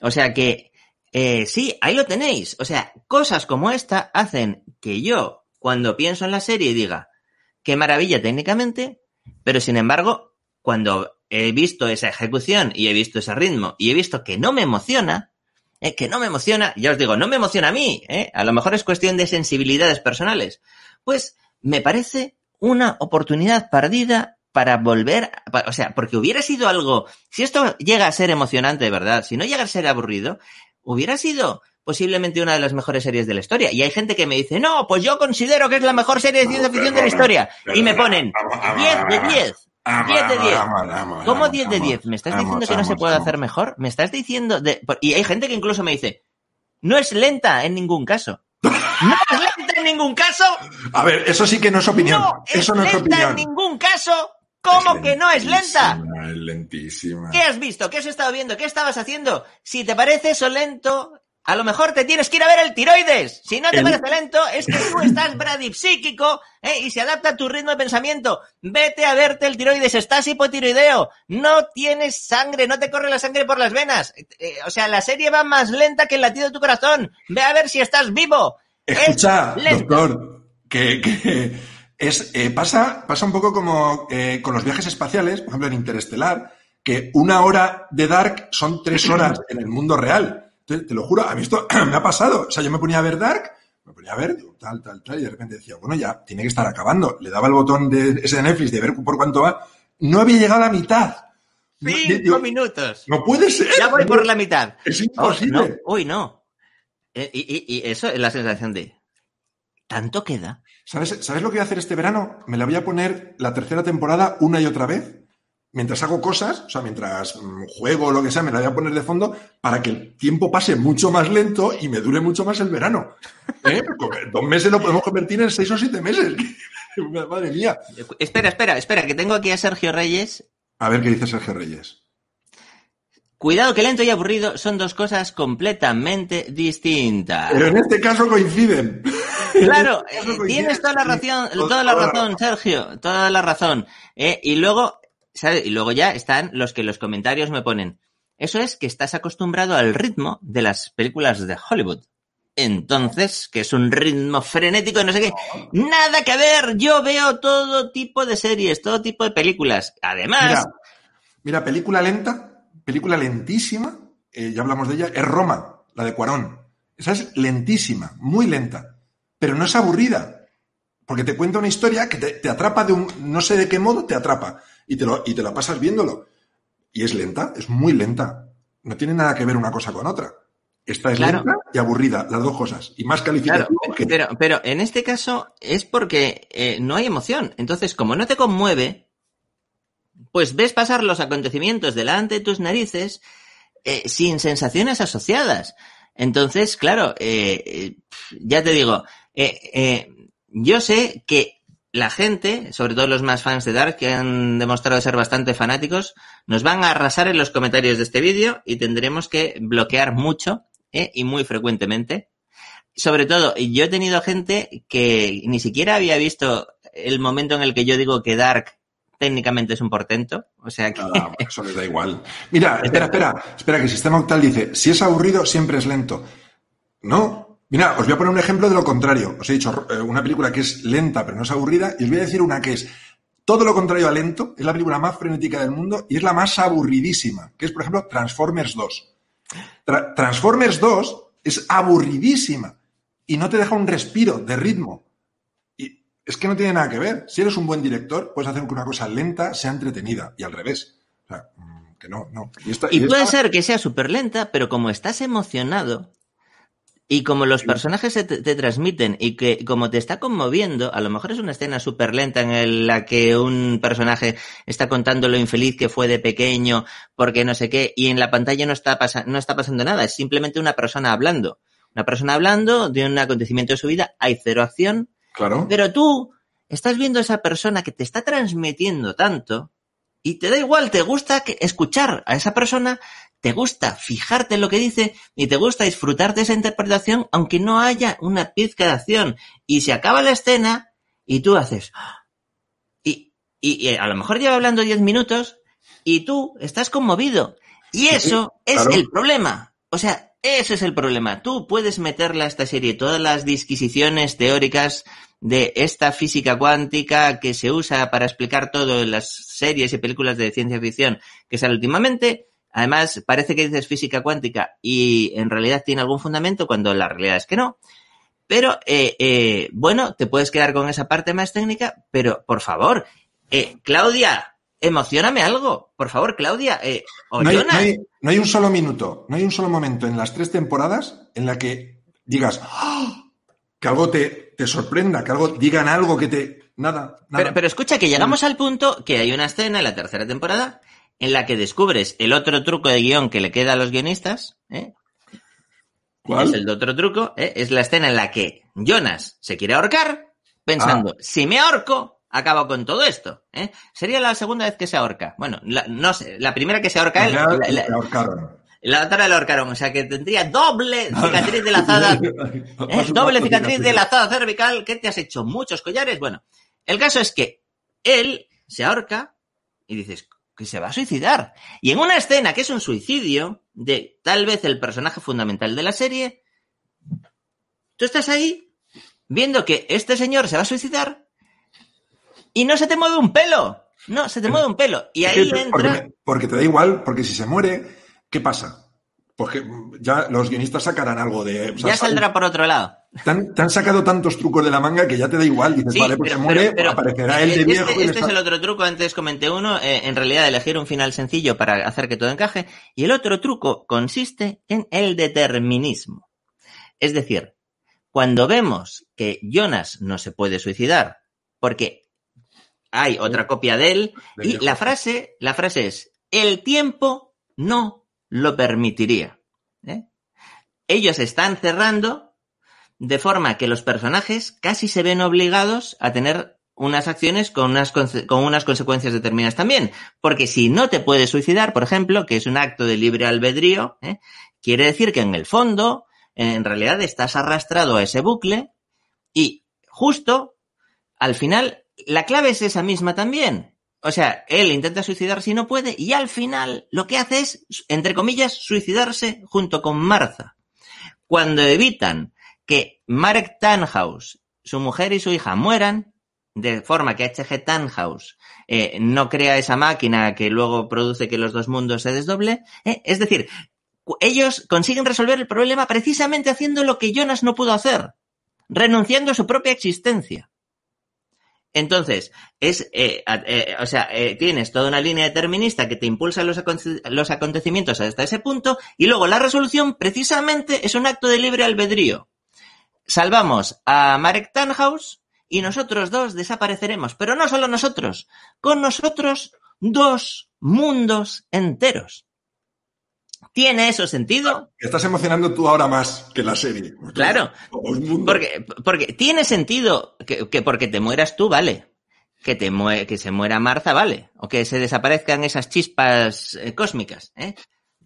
O sea que, eh, sí, ahí lo tenéis. O sea, cosas como esta hacen que yo, cuando pienso en la serie, diga, qué maravilla técnicamente, pero sin embargo, cuando he visto esa ejecución y he visto ese ritmo y he visto que no me emociona, eh, que no me emociona, ya os digo, no me emociona a mí, eh, a lo mejor es cuestión de sensibilidades personales, pues me parece una oportunidad perdida para volver, o sea, porque hubiera sido algo, si esto llega a ser emocionante de verdad, si no llega a ser aburrido, hubiera sido posiblemente una de las mejores series de la historia. Y hay gente que me dice, no, pues yo considero que es la mejor serie de ciencia ficción de la historia. Y me ponen 10 de 10. 10 de 10. ¿Cómo 10 de 10? ¿Me estás diciendo que no se puede hacer mejor? ¿Me estás diciendo de... Y hay gente que incluso me dice, no es lenta en ningún caso. No es lenta en ningún caso. A ver, eso sí que no es opinión. No es eso no es lenta opinión. en ningún caso. ¿Cómo que no es lenta? Es lentísima. ¿Qué has visto? ¿Qué has estado viendo? ¿Qué estabas haciendo? Si te parece eso lento, a lo mejor te tienes que ir a ver el tiroides. Si no te El- parece lento, es que tú estás bradipsíquico ¿eh? y se adapta a tu ritmo de pensamiento. Vete a verte el tiroides, estás hipotiroideo. No tienes sangre, no te corre la sangre por las venas. Eh, o sea, la serie va más lenta que el latido de tu corazón. Ve a ver si estás vivo. Escucha, Es doctor, que, que es, eh, pasa, pasa un poco como eh, con los viajes espaciales, por ejemplo en Interestelar, que una hora de Dark son tres horas en el mundo real. Te lo juro, a mí esto me ha pasado. O sea, yo me ponía a ver Dark, me ponía a ver, digo, tal, tal, tal, y de repente decía, bueno, ya, tiene que estar acabando. Le daba el botón de ese de Netflix de ver por cuánto va. No había llegado a la mitad. Cinco digo, minutos. no puede ser. Ya voy por la mitad. Es Oh, imposible. no, uy, no. Eh, y, y- y eso es la sensación de... ¿Tanto queda? ¿Sabes, ¿Sabes lo que voy a hacer este verano? Me la voy a poner la tercera temporada una y otra vez. Mientras hago cosas, o sea, mientras mm, juego o lo que sea, me la voy a poner de fondo para que el tiempo pase mucho más lento y me dure mucho más el verano. ¿Eh? Dos meses lo podemos convertir en seis o siete meses. Madre mía. Espera, espera, espera, que tengo aquí a Sergio Reyes. A ver qué dice Sergio Reyes. Cuidado que lento y aburrido son dos cosas completamente distintas. Pero en este caso coinciden. Claro, este caso eh, coinciden. tienes toda la razón, toda la razón, Sergio, toda la razón. Eh, y luego, ¿sabes? Y luego ya están los que los comentarios me ponen. Eso es que estás acostumbrado al ritmo de las películas de Hollywood. Entonces, que es un ritmo frenético y no sé qué. Nada que ver. Yo veo todo tipo de series, todo tipo de películas. Además, Mira, mira, película lenta, película lentísima, eh, ya hablamos de ella, es Roma, la de Cuarón. Esa es lentísima, muy lenta, pero no es aburrida, porque te cuenta una historia que te, te atrapa de un, no sé de qué modo, te atrapa y te, lo, y te la pasas viéndolo. Y es lenta, es muy lenta. No tiene nada que ver una cosa con otra. Esta es Claro. lenta y aburrida, las dos cosas. Y más Claro, calificativo que... pero, pero en este caso es porque eh, no hay emoción. Entonces, como no te conmueve, pues ves pasar los acontecimientos delante de tus narices eh, sin sensaciones asociadas. Entonces, claro, eh, eh, ya te digo, yo sé que la gente, sobre todo los más fans de Dark, que han demostrado ser bastante fanáticos, nos van a arrasar en los comentarios de este vídeo y tendremos que bloquear mucho y muy frecuentemente sobre todo, yo he tenido gente que ni siquiera había visto el momento en el que yo digo que Dark técnicamente es un portento. O sea que. Nada, eso les da igual. Mira, espera, espera, espera, que Sistema Octal dice, si es aburrido, siempre es lento. No. Mira, os voy a poner un ejemplo de lo contrario. Os he dicho eh, una película que es lenta, pero no es aburrida, y os voy a decir una que es todo lo contrario a lento, es la película más frenética del mundo y es la más aburridísima, que es, por ejemplo, Transformers 2. Tra- Transformers 2 es aburridísima y no te deja un respiro de ritmo. Es que no tiene nada que ver. Si eres un buen director, puedes hacer que una cosa lenta sea entretenida y al revés. O sea, mm, que no, no. Y, esta, y, y puede esta... ser que sea súper lenta, pero como estás emocionado, y como los personajes te, te, transmiten y que como te está conmoviendo, a lo mejor es una escena súper lenta en la que un personaje está contando lo infeliz que fue de pequeño, porque no sé qué, y en la pantalla no está, pasa, no está pasando nada, es simplemente una persona hablando. Una persona hablando de un acontecimiento de su vida, hay cero acción, claro. pero tú estás viendo a esa persona que te está transmitiendo tanto y te da igual, te gusta escuchar a esa persona te gusta fijarte en lo que dice y te gusta disfrutar de esa interpretación aunque no haya una pizca de acción. Y se acaba la escena y tú haces... Y, y, y a lo mejor lleva hablando 10 minutos y tú estás conmovido. Y eso sí, claro. es el problema. O sea, ese es el problema. Tú puedes meterle a esta serie todas las disquisiciones teóricas de esta física cuántica que se usa para explicar todo en las series y películas de ciencia ficción que sale últimamente, Además, parece que dices física cuántica y en realidad tiene algún fundamento cuando la realidad es que no. Pero, eh, eh, bueno, te puedes quedar con esa parte más técnica, pero por favor, eh, Claudia, emocioname algo. Por favor, Claudia. Eh, no, hay, no, hay, no, hay, un solo minuto, no hay un solo momento en las tres temporadas en la que digas ¡Oh! que algo te, te, sorprenda, que algo digan algo que te. Nada. nada. Pero, pero escucha, que llegamos al punto que hay una escena en la tercera temporada en la que descubres el otro truco de guion que le queda a los guionistas. ¿eh? ¿Cuál? Es el otro truco. ¿eh? Es la escena en la que Jonas se quiere ahorcar pensando, ah. si me ahorco, acabo con todo esto. ¿eh? Sería la segunda vez que se ahorca. Bueno, la, no sé, la primera que se ahorca él. La, la, la otra la ahorcaron, o sea que tendría doble cicatriz de lazada, ¿eh? doble cicatriz de lazada cervical. ¿Qué te has hecho? ¿Muchos collares? Bueno, el caso es que él se ahorca y dices, que se va a suicidar. Y en una escena que es un suicidio de tal vez el personaje fundamental de la serie, tú estás ahí viendo que este señor se va a suicidar y no se te mueve un pelo. No, se te mueve un pelo. Y ahí porque, entra... Porque te da igual, porque si se muere, ¿qué pasa? Porque ya los guionistas sacarán algo de... O sea, ya saldrá por otro lado. Te han, te han, sacado tantos trucos de la manga que ya te da igual. Dices, sí, vale, pues pero, se muere, pero, pero, aparecerá el de viejo. Este, este es el otro truco, antes comenté uno, eh, en realidad elegir un final sencillo para hacer que todo encaje. Y el otro truco consiste en el determinismo. Es decir, cuando vemos que Jonas no se puede suicidar, porque hay otra copia de él, y la frase, la frase es, el tiempo no lo permitiría. ¿eh? Ellos están cerrando de forma que los personajes casi se ven obligados a tener unas acciones con unas, con unas consecuencias determinadas también. Porque si no te puedes suicidar, por ejemplo, que es un acto de libre albedrío, ¿eh? quiere decir que en el fondo, en realidad estás arrastrado a ese bucle y justo al final la clave es esa misma también. O sea, él intenta suicidarse y no puede, y al final lo que hace es, entre comillas, suicidarse junto con Martha. Cuando evitan que Marek Tannhaus, su mujer y su hija mueran, de forma que H.G. Tannhaus eh, no crea esa máquina que luego produce que los dos mundos se desdoble, eh, es decir, ellos consiguen resolver el problema precisamente haciendo lo que Jonas no pudo hacer, renunciando a su propia existencia. Entonces, es, eh, eh, o sea, eh, tienes toda una línea determinista que te impulsa los, los, acontecimientos hasta ese punto y luego la resolución precisamente es un acto de libre albedrío. Salvamos a Marek Tannhaus y nosotros dos desapareceremos, pero no solo nosotros, con nosotros dos mundos enteros. ¿Tiene eso sentido? Estás emocionando tú ahora más que la serie. Claro. Porque, porque tiene sentido que, que, porque te mueras tú, vale. Que, te mue que se muera Marza, vale. O que se desaparezcan esas chispas eh, cósmicas. ¿eh?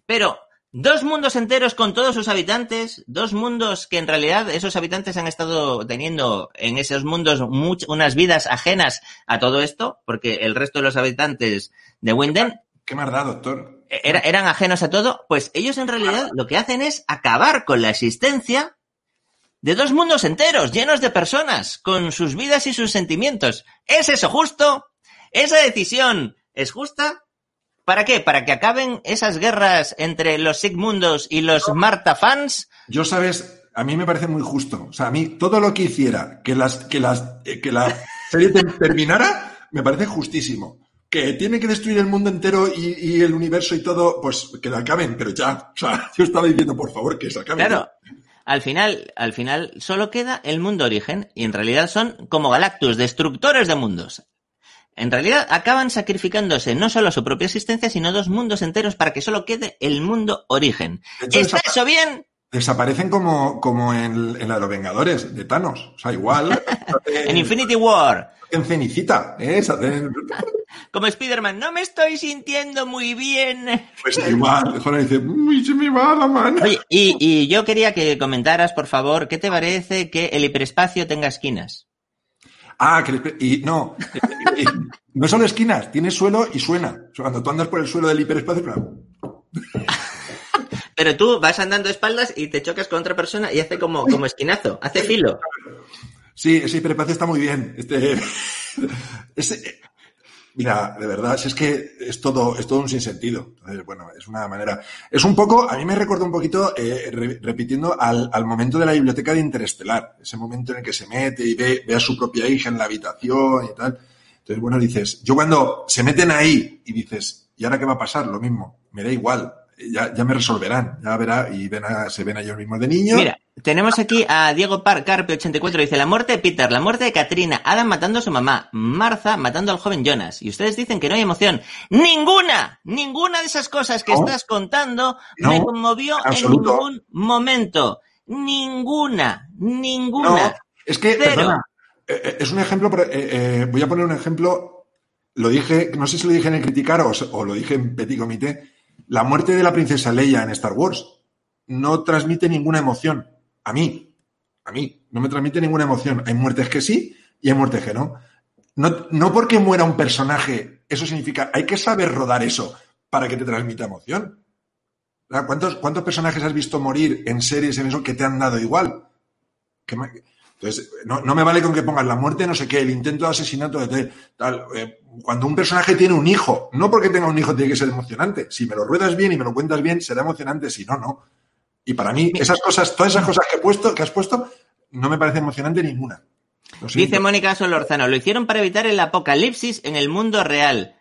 Pero dos mundos enteros con todos sus habitantes, dos mundos que en realidad esos habitantes han estado teniendo en esos mundos unas vidas ajenas a todo esto, porque el resto de los habitantes de Winden... ¿Qué más da, doctor? Era, eran ajenos a todo, pues ellos en realidad lo que hacen es acabar con la existencia de dos mundos enteros, llenos de personas, con sus vidas y sus sentimientos. ¿Es eso justo? ¿Esa decisión es justa? ¿Para qué? ¿Para que acaben esas guerras entre los Sigmundos y los Marta fans? Yo sabes, a mí me parece muy justo. O sea, a mí todo lo que hiciera que, las, que, las, eh, que la serie terminara, me parece justísimo. Que tiene que destruir el mundo entero y, y, el universo y todo, pues que la acaben, pero ya. O sea, yo estaba diciendo, por favor, que se acaben. Claro. Al final, al final solo queda el mundo origen y en realidad son como Galactus, destructores de mundos. En realidad acaban sacrificándose no solo su propia existencia, sino dos mundos enteros para que solo quede el mundo origen. hecho, ¿Está eso bien? Desaparecen como, como en, en la de los Vengadores, de Thanos. O sea, igual. en Infinity War. En cenicita, ¿eh? Como Spider-Man, no me estoy sintiendo muy bien. Pues igual. Joder, dice, uy, se me va la mano. Oye, y, y yo quería que comentaras, por favor, ¿qué te parece que el hiperespacio tenga esquinas? Ah, que, y no. y- y- no solo esquinas, tiene suelo y suena. Cuando tú andas por el suelo del hiperespacio, claro, Pero tú vas andando de espaldas y te chocas con otra persona y hace como, como esquinazo, hace filo. Sí, ese hiperespacio está muy bien. Este, ese- mira, de verdad, si es que es todo, es todo un sinsentido. Entonces, bueno, es una manera. Es un poco, a mí me recuerda un poquito, eh, re- repitiendo al, al momento de la biblioteca de Interestelar. Ese momento en el que se mete y ve, ve a su propia hija en la habitación y tal. Entonces, bueno, dices, yo cuando se meten ahí y dices, ¿y ahora qué va a pasar? Lo mismo, me da igual. Ya, ya me resolverán, ya verá, y ven a- se ven a ellos mismos de niños. Mira, tenemos aquí a Diego Par, Carpe84, dice la muerte de Peter, la muerte de Katrina, Adam matando a su mamá, Martha matando al joven Jonas. Y ustedes dicen que no hay emoción. ¡Ninguna! Ninguna de esas cosas que No. estás contando No, me conmovió en ningún momento. Ninguna, ninguna. No, es que, perdona, eh, eh, es un ejemplo, eh, eh, voy a poner un ejemplo, lo dije, no sé si lo dije en el criticar o, o lo dije en Petit Comité, la muerte de la princesa Leia en Star Wars no transmite ninguna emoción, a mí, a mí, no me transmite ninguna emoción. Hay muertes que sí y hay muertes que no. No, no porque muera un personaje, eso significa, hay que saber rodar eso para que te transmita emoción. ¿Cuántos, ¿Cuántos personajes has visto morir en series en eso que te han dado igual? Que Entonces, no, no me vale con que pongas la muerte, no sé qué, el intento de asesinato de tal. eh, cuando un personaje tiene un hijo, no porque tenga un hijo tiene que ser emocionante. Si me lo ruedas bien y me lo cuentas bien, será emocionante, si no, no. Y para mí, esas cosas, todas esas cosas que he puesto, que has puesto, no me parece emocionante ninguna. Dice Mónica Solorzano, lo hicieron para evitar el apocalipsis en el mundo real.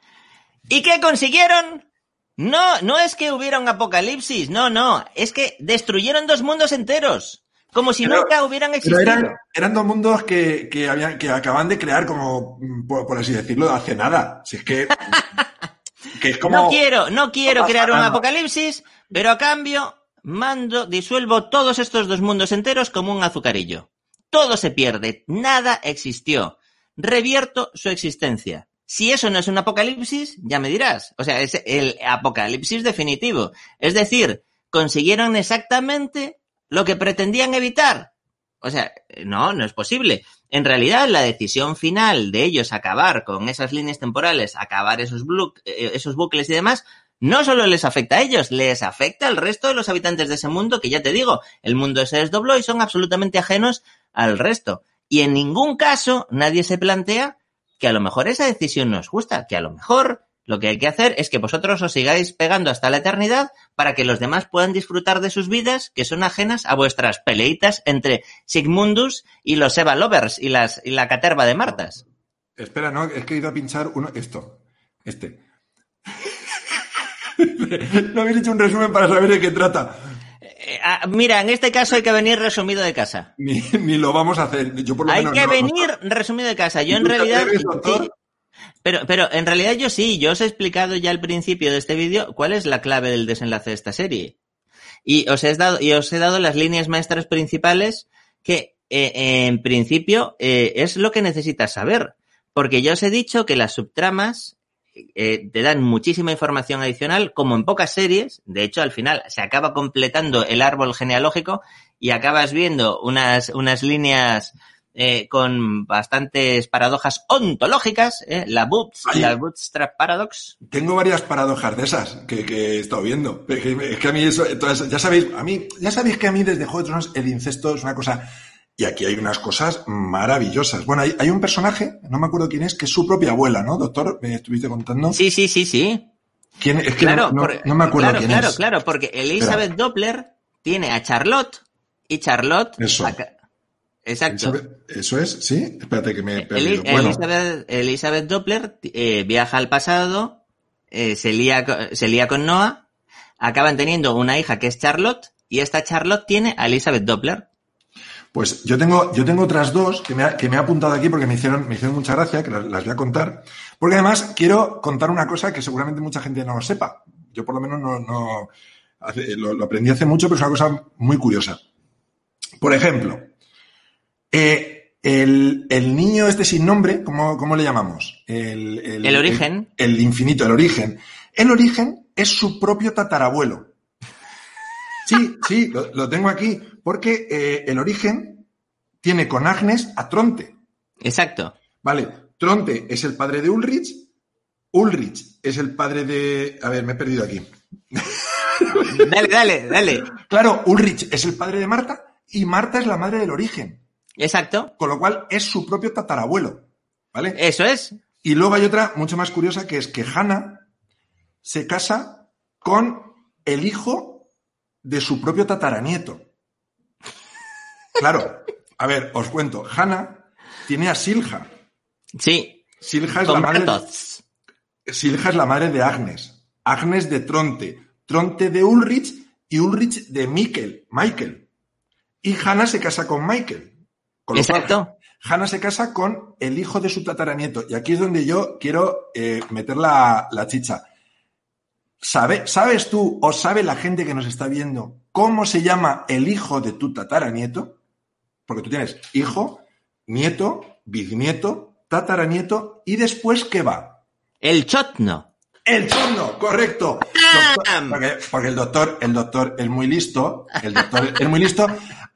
¿Y qué consiguieron? No, no es que hubiera un apocalipsis, no, no, es que destruyeron dos mundos enteros, como si Pero- nunca hubieran Pero existido. eran, eran dos mundos que, que, habían, que acaban de crear como, por, por así decirlo, hace nada. Si es que, que es como... No quiero, no quiero crear un apocalipsis, pero a cambio mando, disuelvo todos estos dos mundos enteros como un azucarillo. Todo se pierde, nada existió. Revierto su existencia. Si eso no es un apocalipsis, ya me dirás. O sea, es el apocalipsis definitivo. Es decir, consiguieron exactamente lo que pretendían evitar. O sea, no, no es posible. En realidad, la decisión final de ellos acabar con esas líneas temporales, acabar eh, esos bucles y demás, no solo les afecta a ellos, les afecta al resto de los habitantes de ese mundo, que ya te digo, el mundo se desdobló y son absolutamente ajenos al resto. Y en ningún caso nadie se plantea que a lo mejor esa decisión no es justa, que a lo mejor lo que hay que hacer es que vosotros os sigáis pegando hasta la eternidad para que los demás puedan disfrutar de sus vidas que son ajenas a vuestras peleitas entre Sigmundus y los Eva Lovers y, las, y la caterva de Martas. Espera, no, es que he ido a pinchar uno, esto, este. no habéis hecho un resumen para saber de qué trata. Eh, ah, mira, en este caso hay que venir resumido de casa. Ni, ni lo vamos a hacer. Yo por lo Hay menos que no. venir resumido de casa. Yo en ¿Tú te realidad... Pero, pero en realidad yo sí, yo os he explicado ya al principio de este vídeo cuál es la clave del desenlace de esta serie. Y os he dado, y os he dado las líneas maestras principales que eh, en principio eh, es lo que necesitas saber. Porque ya os he dicho que las subtramas eh, te dan muchísima información adicional, como en pocas series. De hecho, al final se acaba completando el árbol genealógico y acabas viendo unas, unas líneas eh, con bastantes paradojas ontológicas, ¿eh? la, boots, Ay. la Bootstrap Paradox. Tengo varias paradojas de esas que, que he estado viendo. Es que, es que a mí eso, ya sabéis, a mí, ya sabéis que a mí desde Juego de Tronos el incesto es una cosa, y aquí hay unas cosas maravillosas. Bueno, hay, hay un personaje, no me acuerdo quién es, que es su propia abuela, ¿no, doctor? Me estuviste contando. Sí, sí, sí, sí. ¿Quién, es que Claro, no, no- por- no me acuerdo claro, quién claro, es. claro, porque Elizabeth Doppler tiene a Charlotte y Charlotte. Eso. Exacto. Eso es, sí. Espérate que me he perdido. Bueno, Elizabeth, Elizabeth Doppler eh, viaja al pasado, eh, se, lía, se lía con Noah, acaban teniendo una hija que es Charlotte, y esta Charlotte tiene a Elizabeth Doppler. pues yo tengo, yo tengo otras dos que me, ha- que me he apuntado aquí porque me hicieron, me hicieron mucha gracia, que las, las voy a contar. Porque además quiero contar una cosa que seguramente mucha gente no sepa. Yo por lo menos no, no hace- lo, lo aprendí hace mucho, pero es una cosa muy curiosa. Por ejemplo, eh, el, el niño este sin nombre, ¿cómo, cómo le llamamos? El, El origen. El, el infinito, el origen. El origen es su propio tatarabuelo. Sí, sí, lo, lo tengo aquí, porque eh, el origen tiene con Agnes a Tronte. Exacto. Vale, Tronte es el padre de Ulrich, Ulrich es el padre de... A ver, me he perdido aquí. Dale, dale, dale. Claro, Ulrich es el padre de Marta y Marta es la madre del origen, Exacto. con lo cual es su propio tatarabuelo. ¿Vale? Eso es. Y luego hay otra mucho más curiosa que es que Hannah se casa con el hijo de su propio tataranieto. Claro, a ver, os cuento. Hannah tiene a Silja. Sí. Silja es, la madre, Bartos. Silja es la madre de Agnes. Agnes de Tronte. Tronte de Ulrich y Ulrich de Michael. Michael. Y Hannah se casa con Michael. Con cual, Exacto. Hannah se casa con el hijo de su tataranieto. Y aquí es donde yo quiero eh, meter la, la chicha. ¿Sabe, ¿Sabes tú o sabe la gente que nos está viendo cómo se llama el hijo de tu tataranieto? Porque tú tienes hijo, nieto, bisnieto, tataranieto y después ¿qué va? El chotno. El chorno, correcto. Porque, porque el doctor, el doctor es muy listo, el doctor es muy listo.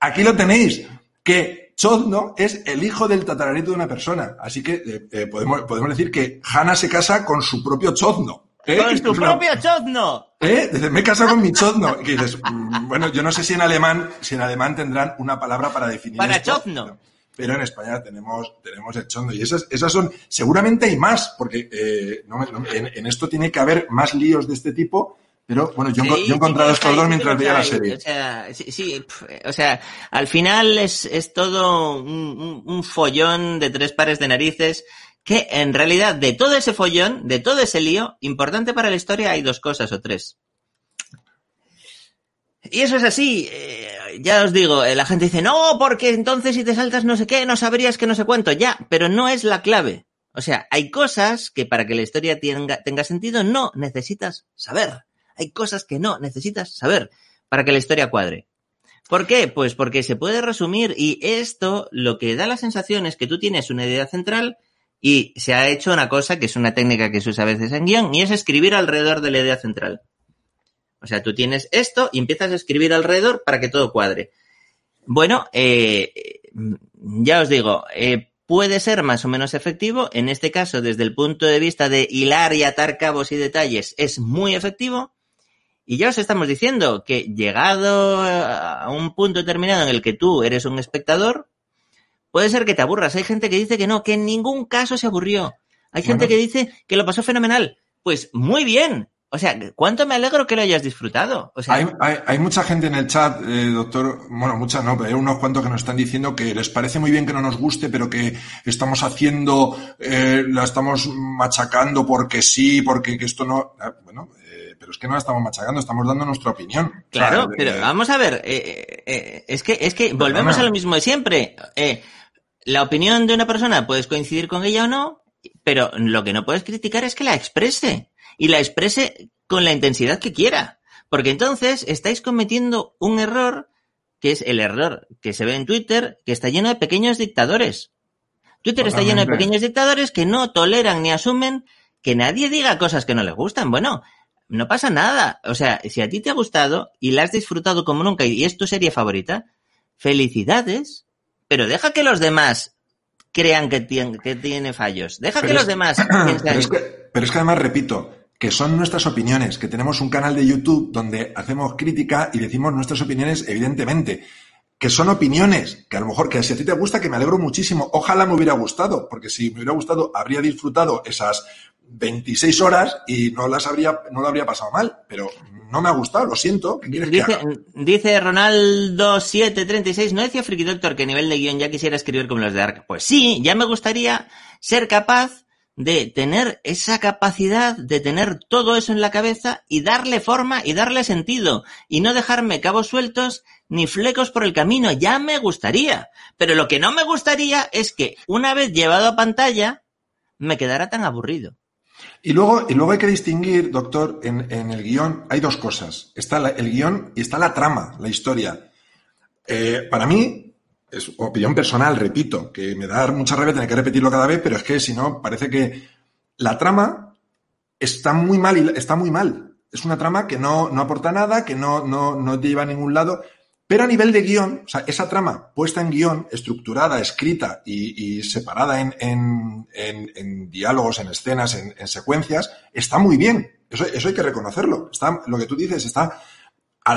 Aquí lo tenéis, que Chozno es el hijo del tataranieto de una persona. Así que eh, eh, podemos, podemos decir que Hannah se casa con su propio Chozno. ¿eh? Con una- propio chotno. ¿Eh? Me he casado con mi Chozno. Dices, mm, bueno, yo no sé si en alemán, si en alemán tendrán una palabra para definir Para esto, chozno. Pero, en España tenemos, tenemos el chozno. Y esas, esas son, seguramente hay más, porque eh, no me- no me- en, en esto tiene que haber más líos de este tipo. Pero bueno, yo, Sí, yo sí, estos dos mientras veía la serie. O sea, sí, sí, o sea, al final es, es todo un, un- un follón de tres pares de narices que en realidad de todo ese follón, de todo ese lío, importante para la historia hay dos cosas o tres. Y eso es así, eh, ya os digo, eh, la gente dice, no, porque entonces si te saltas no sé qué, no sabrías que no sé cuánto, ya, pero no es la clave. O sea, hay cosas que para que la historia tenga, tenga sentido no necesitas saber. Hay cosas que no necesitas saber para que la historia cuadre. ¿Por qué? Pues porque se puede resumir y esto lo que da la sensación es que tú tienes una idea central y se ha hecho una cosa que es una técnica que se usa a veces en guion y es escribir alrededor de la idea central. O sea, tú tienes esto y empiezas a escribir alrededor para que todo cuadre. Bueno, eh, ya os digo, eh, puede ser más o menos efectivo. En este caso, desde el punto de vista de hilar y atar cabos y detalles, es muy efectivo. Y ya os estamos diciendo que llegado a un punto determinado en el que tú eres un espectador, puede ser que te aburras. Hay gente que dice que no, que en ningún caso se aburrió. Hay gente Bueno. que dice que lo pasó fenomenal. Pues muy bien. O sea, ¿cuánto me alegro que lo hayas disfrutado? O sea, Hay, hay, hay mucha gente en el chat, eh, doctor, bueno, muchas no, pero hay unos cuantos que nos están diciendo que les parece muy bien que no nos guste, pero que estamos haciendo, eh, la estamos machacando porque sí, porque que esto no. Ah, Bueno, eh, pero es que no la estamos machacando, estamos dando nuestra opinión. Claro, O sea, pero eh, vamos a ver, eh, eh, es que es que volvemos Perdona. a lo mismo de siempre. Eh, la opinión de una persona puedes coincidir con ella o no, pero lo que no puedes criticar es que la exprese y la exprese con la intensidad que quiera, porque entonces estáis cometiendo un error que es el error que se ve en Twitter, que está lleno de pequeños dictadores. Twitter está lleno de pequeños dictadores que no toleran ni asumen que nadie diga cosas que no les gustan. Bueno, no pasa nada. O sea, si a ti te ha gustado y la has disfrutado como nunca y es tu serie favorita, felicidades, pero deja que los demás crean que tiene, que tiene fallos. Deja Pero que es- los demás Pero piensen. es, que, pero es que además, repito, que son nuestras opiniones, que tenemos un canal de YouTube donde hacemos crítica y decimos nuestras opiniones, evidentemente. Que son opiniones, que a lo mejor que si a ti te gusta, que me alegro muchísimo. Ojalá me hubiera gustado, porque si me hubiera gustado, habría disfrutado esas 26 horas y no las habría, no lo habría pasado mal, pero no me ha gustado, lo siento. ¿Qué quieres Dice, que haga? dice Ronaldo 736, ¿no decía Friki Doctor que a nivel de guion ya quisiera escribir como los de Ark? Pues sí, ya me gustaría ser capaz de tener esa capacidad de tener todo eso en la cabeza y darle forma y darle sentido y no dejarme cabos sueltos ni flecos por el camino. Ya me gustaría. Pero lo que no me gustaría es que una vez llevado a pantalla me quedara tan aburrido. Y luego, y luego hay que distinguir, doctor, en, en el guion hay dos cosas. Está el guion y está la trama, la historia. Eh, para mí, es opinión personal, repito, que me da mucha rabia tener que repetirlo cada vez, pero es que si no, parece que la trama está muy mal, está muy mal. Es una trama que no, no aporta nada, que no, no, no te lleva a ningún lado. Pero a nivel de guion, o sea, esa trama puesta en guion, estructurada, escrita y, separada en, en, en, diálogos, en escenas, en, en secuencias, está muy bien. Eso, eso hay que reconocerlo. Está, lo que tú dices está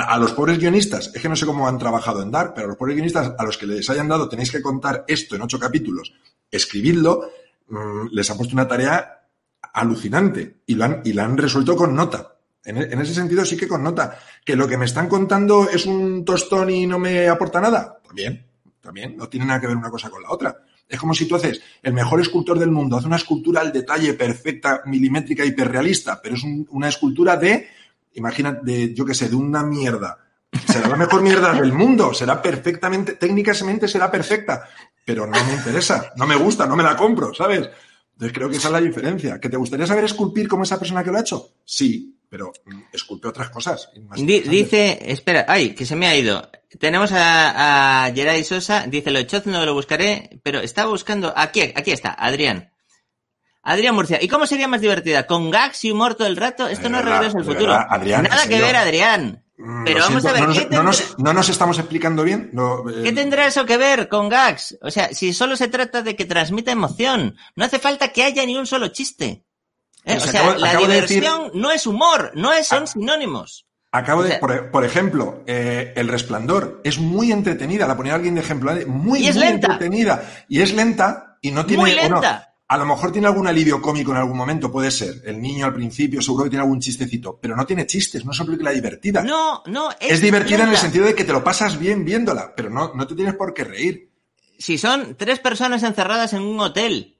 a, los pobres guionistas, es que no sé cómo han trabajado en Dark, pero a los pobres guionistas a los que les hayan dado tenéis que contar esto en ocho capítulos, escribidlo, mmm, les ha puesto una tarea alucinante y lo han, y la han resuelto con nota. En, en, ese sentido sí que con nota. Que lo que me están contando es un tostón y no me aporta nada. También, también. No tiene nada que ver una cosa con la otra. Es como si tú haces el mejor escultor del mundo, hace una escultura al detalle perfecta, milimétrica, hiperrealista, pero es un, una escultura de, imagínate, de, yo qué sé, de una mierda. Será la mejor mierda del mundo, será perfectamente, técnicamente será perfecta, pero no me interesa, no me gusta, no me la compro, ¿sabes? Entonces creo que esa es la diferencia. ¿Que te gustaría saber esculpir como esa persona que lo ha hecho? Sí, pero esculpe otras cosas. dice, espera, ay, que se me ha ido. Tenemos a, a Geray Sosa, dice lo Choz no lo buscaré, pero estaba buscando, aquí, aquí está, Adrián. Adrián Murcia, ¿y cómo sería más divertida? ¿Con gags y humor todo el rato? Esto no es regreso al futuro. Verdad, Adrián, Nada que ver, Adrián. Pero Lo vamos siento, a ver, no, nos, ¿qué, no, nos, no, nos, estamos explicando bien. No, eh, ¿qué tendrá eso que ver con gags? O sea, si solo se trata de que transmita emoción, no hace falta que haya ni un solo chiste. ¿Eh? Pues o sea, acabo, la acabo diversión de decir, no es humor, no es, son sinónimos. Acabo O de, por, por ejemplo, eh, El Resplandor es muy entretenida, la ponía alguien de ejemplo, ¿eh? muy, Y es muy lenta. entretenida. Y es lenta y no tiene. Muy lenta. A lo mejor tiene algún alivio cómico en algún momento, puede ser. El niño al principio seguro que tiene algún chistecito, pero no tiene chistes, no es una película divertida. No, no, es, es divertida en el sentido de que te lo pasas bien viéndola, pero no, no te tienes por qué reír. Si son tres personas encerradas en un hotel,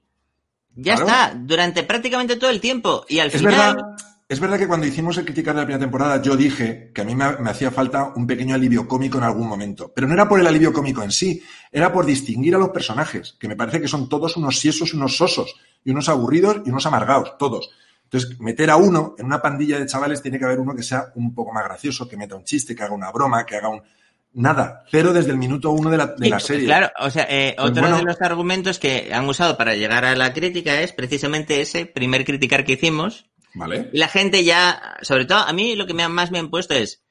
ya Claro. está, durante prácticamente todo el tiempo. Y al Es final, verdad, es verdad que cuando hicimos el criticar de la primera temporada, yo dije que a mí me, me hacía falta un pequeño alivio cómico en algún momento. Pero no era por el alivio cómico en sí, era por distinguir a los personajes, que me parece que son todos unos siesos y unos sosos, y unos aburridos y unos amargados, todos. Entonces, meter a uno en una pandilla de chavales tiene que haber uno que sea un poco más gracioso, que meta un chiste, que haga una broma, que haga un. Nada, cero desde el minuto uno de la, de Sí, la serie. Claro, o sea, eh, Pues otro bueno. de los argumentos que han usado para llegar a la crítica es precisamente ese primer criticar que hicimos. ¿Vale? Y la gente ya, sobre todo, a mí lo que me más me han puesto es,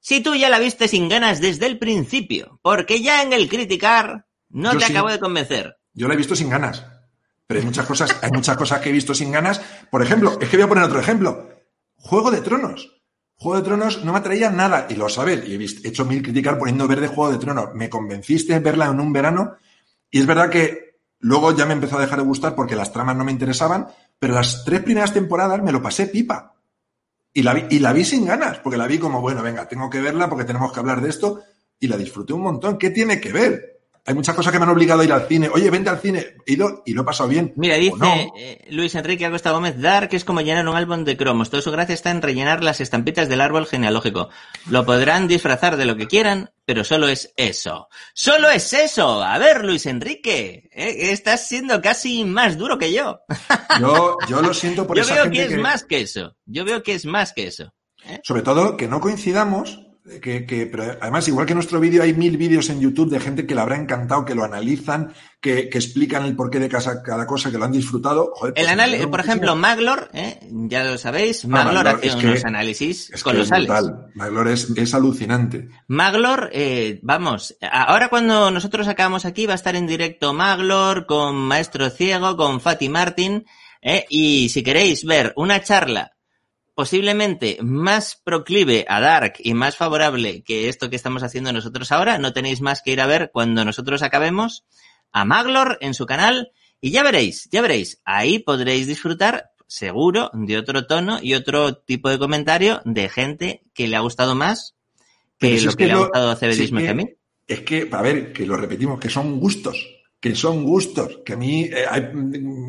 si tú ya la viste sin ganas desde el principio, porque ya en el criticar no Yo te sí. acabo de convencer. Yo la he visto sin ganas. Pero hay muchas cosas, hay muchas cosas que he visto sin ganas. Por ejemplo, es que voy a poner otro ejemplo. Juego de Tronos. Juego de Tronos no me atraía nada, y lo sabes, y he visto- he hecho mil criticar poniendo verde Juego de Tronos. Me convenciste en verla en un verano, y es verdad que luego ya me empezó a dejar de gustar porque las tramas no me interesaban, pero las tres primeras temporadas me lo pasé pipa. Y la vi, y la vi sin ganas, porque la vi como, bueno, venga, tengo que verla porque tenemos que hablar de esto, y la disfruté un montón. ¿Qué tiene que ver? Hay muchas cosas que me han obligado a ir al cine. Oye, vente al cine. He ido y lo he pasado bien. Mira, dice no. eh, Luis Enrique Acosta Gómez, Dark es como llenar un álbum de cromos. Todo su gracia está en rellenar las estampitas del árbol genealógico. Lo podrán disfrazar de lo que quieran, pero solo es eso. ¡Solo es eso! A ver, Luis Enrique, eh, estás siendo casi más duro que yo. Yo, yo lo siento por Yo esa veo gente que es más que eso. Yo veo que es más que eso. Sobre todo que no coincidamos, que, que- pero además, igual que nuestro vídeo, hay mil vídeos en YouTube de gente que le habrá encantado, que lo analizan, que, que explican el porqué de casa- cada cosa, que lo han disfrutado. Joder, pues El análisis, alegro por ejemplo, Maglor, eh, ya lo sabéis, Ah, Maglor hace es que- unos análisis Es es colosales. brutal. Maglor es, es alucinante. Maglor, eh, vamos, ahora cuando nosotros acabamos aquí va a estar en directo Maglor con Maestro Ciego, con Fati Martin, eh, y si queréis ver una charla posiblemente más proclive a Dark y más favorable que esto que estamos haciendo nosotros ahora, no tenéis más que ir a ver cuando nosotros acabemos a Maglor en su canal y ya veréis, ya veréis, ahí podréis disfrutar seguro de otro tono y otro tipo de comentario de gente que le ha gustado más que lo que, le ha gustado a Cebedismo que a mí. Es que, a ver, que lo repetimos, que son gustos que son gustos, que a mí eh,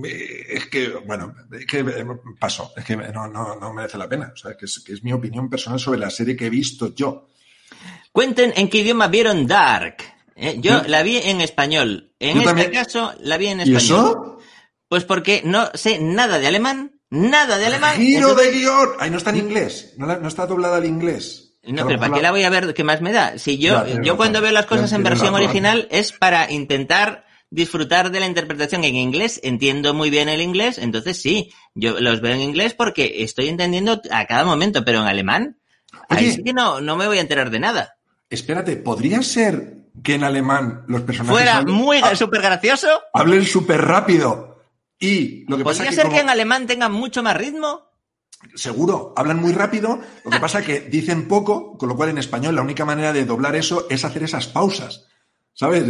eh, es que, bueno, es que eh, paso, es que no, no, no merece la pena. O sea, que es, que es mi opinión personal sobre la serie que he visto yo. Cuenten en qué idioma vieron Dark. Yo la vi en español. En este caso, la vi en español. ¿Y eso? Pues porque no sé nada de alemán, nada de alemán. ¡Giro de guion! Ay, no está en inglés, no, no está doblada al inglés. No, pero ¿para qué la voy a ver? ¿Qué más me da? Si yo, yo cuando veo las cosas en versión original es para intentar disfrutar de la interpretación en inglés. Entiendo muy bien el inglés, entonces sí, yo los veo en inglés porque estoy entendiendo a cada momento, pero en alemán, ahí sí que no, no me voy a enterar de nada. Espérate, ¿podría ser que en alemán los personajes... Fuera muy súper gracioso. Hablen súper rápido. Y lo que ¿Podría pasa ser que, que en alemán tengan mucho más ritmo? Seguro, hablan muy rápido, lo que pasa es que dicen poco, con lo cual en español la única manera de doblar eso es hacer esas pausas. ¿Sabes?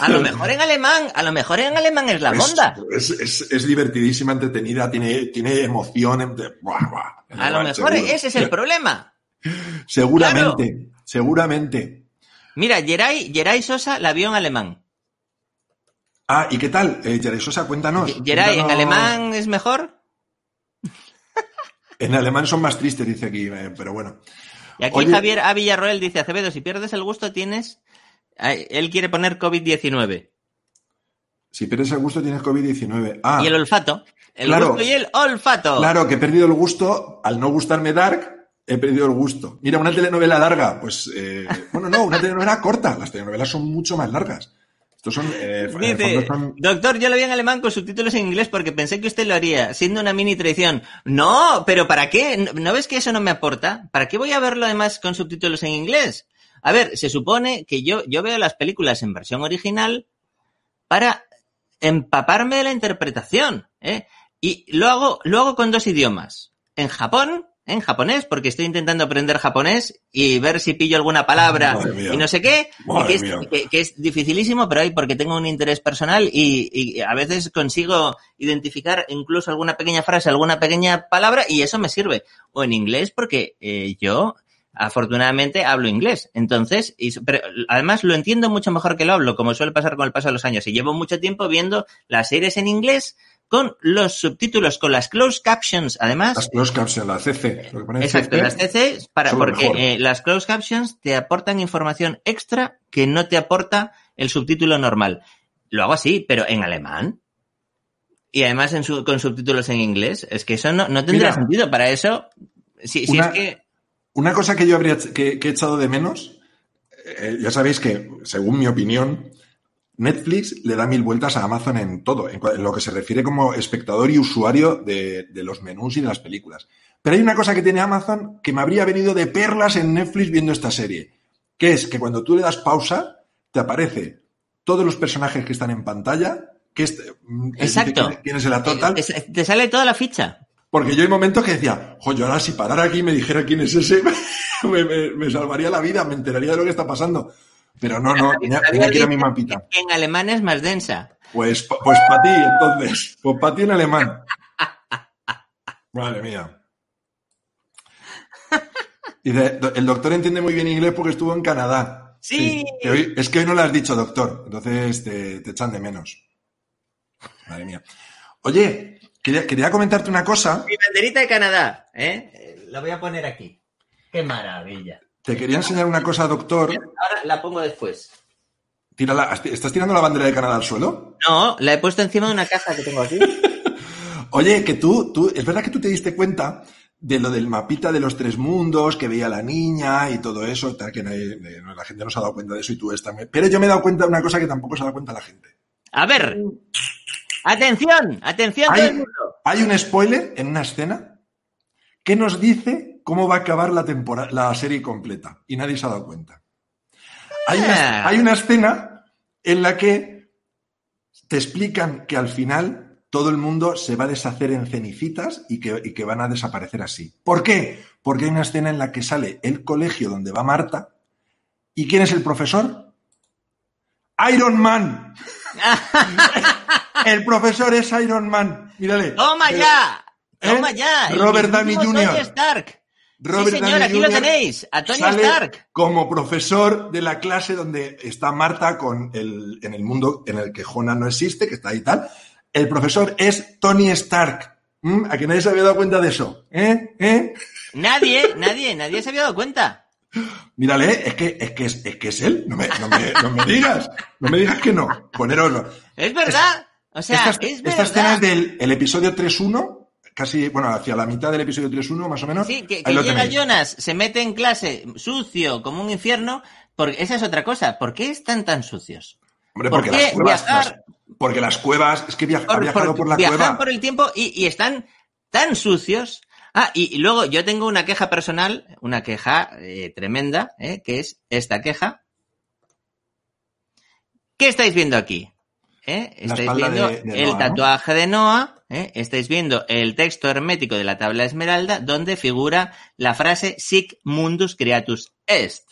A lo mejor en alemán, a lo mejor en alemán es la monda. Es, divertidísima, entretenida, tiene, tiene emoción. a lo mejor ese es el problema. Seguramente, seguramente. Mira, Geray, Sosa la vio en alemán. Ah, ¿y qué tal? Eh, Geray Sosa, cuéntanos. Geray, ¿en alemán es mejor? En alemán son más tristes, dice aquí, eh, pero bueno. Y aquí Javier A. Villarroel dice, Acevedo, si pierdes el gusto tienes él quiere poner COVID-19. Si pierdes el gusto tienes COVID-19. Ah. Y el olfato. El gusto y el olfato. Claro, que he perdido el gusto. Al no gustarme Dark, he perdido el gusto. Mira, una telenovela larga. Pues, eh, bueno, no, una telenovela corta. Las telenovelas son mucho más largas. Estos son, eh, Dice, doctor, yo lo vi en alemán con subtítulos en inglés porque pensé que usted lo haría, siendo una mini traición. No, pero ¿para qué? ¿No ves que eso no me aporta? ¿Para qué voy a verlo además con subtítulos en inglés? A ver, se supone que yo, yo veo las películas en versión original para empaparme de la interpretación, ¿eh? Y lo hago, lo hago con dos idiomas. En Japón, en japonés, porque estoy intentando aprender japonés y ver si pillo alguna palabra y no sé qué, que, es, que, es, dificilísimo, pero hay porque tengo un interés personal y, y, a veces consigo identificar incluso alguna pequeña frase, alguna pequeña palabra y eso me sirve. O en inglés porque eh, yo afortunadamente hablo inglés. Entonces, pero además lo entiendo mucho mejor que lo hablo, como suele pasar con el paso de los años. Y llevo mucho tiempo viendo las series en inglés con los subtítulos, con las closed captions, además. Las closed captions, la CC. Exacto, las CC, para, porque eh, las closed captions te aportan información extra que no te aporta el subtítulo normal. Lo hago así, pero en alemán. Y además en con subtítulos en inglés. Es que eso no, no tendría sentido. Para eso, si, si es que una cosa que yo habría que, he echado de menos, eh, ya sabéis que, según mi opinión, Netflix le da mil vueltas a Amazon en todo, en, lo que se refiere como espectador y usuario de, los menús y de las películas. Pero hay una cosa que tiene Amazon que me habría venido de perlas en Netflix viendo esta serie, que es que cuando tú le das pausa, te aparece todos los personajes que están en pantalla, que es, mm, Exacto. tienes el total. Te sale toda la ficha. Porque yo hay momentos que decía, yo ahora si parara aquí y me dijera quién es ese, me, salvaría la vida, me enteraría de lo que está pasando. Pero no, no, tenía, que ir a mi mapita. En alemán es más densa. Pues, pues para ti, entonces. Pues para ti en alemán. Madre mía. Dice, el doctor entiende muy bien inglés porque estuvo en Canadá. Sí. es que hoy no lo has dicho, doctor. Entonces te, te echan de menos. Madre mía. Oye, Quería, comentarte una cosa. Mi banderita de Canadá, ¿eh? La voy a poner aquí. ¡Qué maravilla! Te quería enseñar una cosa, doctor. Ahora la pongo después. Tírala. ¿Estás tirando la bandera de Canadá al suelo? No, la he puesto encima de una caja que tengo aquí. Oye, que tú, tú, es verdad que tú te diste cuenta de lo del mapita de los tres mundos, que veía la niña y todo eso, tal, que la gente no se ha dado cuenta de eso y tú estás... Pero yo me he dado cuenta de una cosa que tampoco se ha dado cuenta la gente. A ver, Atención, atención hay, todo el mundo. Hay un spoiler en una escena que nos dice cómo va a acabar la, temporada, la serie completa y nadie se ha dado cuenta. Hay, una, ah. hay una escena en la que te explican que al final todo el mundo se va a deshacer en cenicitas y que, y que van a desaparecer así. ¿Por qué? Porque hay una escena en la que sale el colegio donde va Marta. ¿Y quién es el profesor? Iron Man. el profesor es Iron Man. Mírale. ¡Toma Pero- ya! ¿Eh? ¡Toma ya! Robert Downey Jr.. Tony Stark. Robert sí, señor, Downey aquí lo Jr. tenéis. A Tony sale Stark. como profesor de la clase donde está Marta con el, en el mundo en el que Jonah no existe, que está ahí y tal. El profesor es Tony Stark. ¿Mm? ¿A que nadie se había dado cuenta de eso? ¿Eh? ¿Eh? Nadie, nadie, nadie se había dado cuenta. Mírale, es que es, que es, es que es él. No me, no, me, no me digas. No me digas que no. Poneroslo. Es verdad. O sea, esta, es esta escena es del el episodio 3.1, casi, bueno, hacia la mitad del episodio 3.1 más o menos. Sí, que, que llega tenéis. Jonas, se mete en clase sucio como un infierno, porque esa es otra cosa. ¿Por qué están tan sucios? Hombre, ¿Por porque qué las cuevas, viajar? las- porque las cuevas, es que ha viajado por- por la viajan cueva. por el tiempo y, y están tan sucios. Ah, y, y luego yo tengo una queja personal, una queja eh, tremenda, eh, que es esta queja. ¿Qué estáis viendo aquí? ¿Eh? Estáis viendo de- de el Noah, ¿no? tatuaje de Noah, ¿eh? estáis viendo el texto hermético de la tabla esmeralda, donde figura la frase Sic mundus creatus est.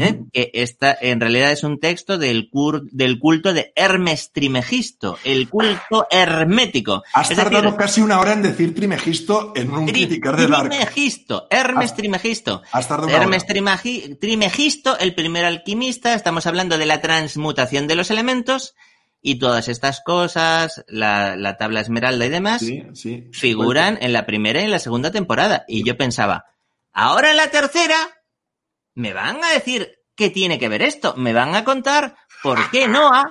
¿eh? Que esta en realidad es un texto del, cur- del culto de Hermes Trimegisto, el culto hermético. Has Es tardado decir, casi una hora en decir Trimegisto en un Tri- criticar de Dark. Trimegisto, Hermes Has- Trimegisto. Has tardado una Hermes hora. Trimagi- Trimegisto, el primer alquimista, estamos hablando de la transmutación de los elementos y todas estas cosas, la, la tabla esmeralda y demás, Sí, sí. figuran en la primera y en la segunda temporada. Y yo pensaba, ahora en la tercera, me van a decir qué tiene que ver esto, me van a contar por qué Noah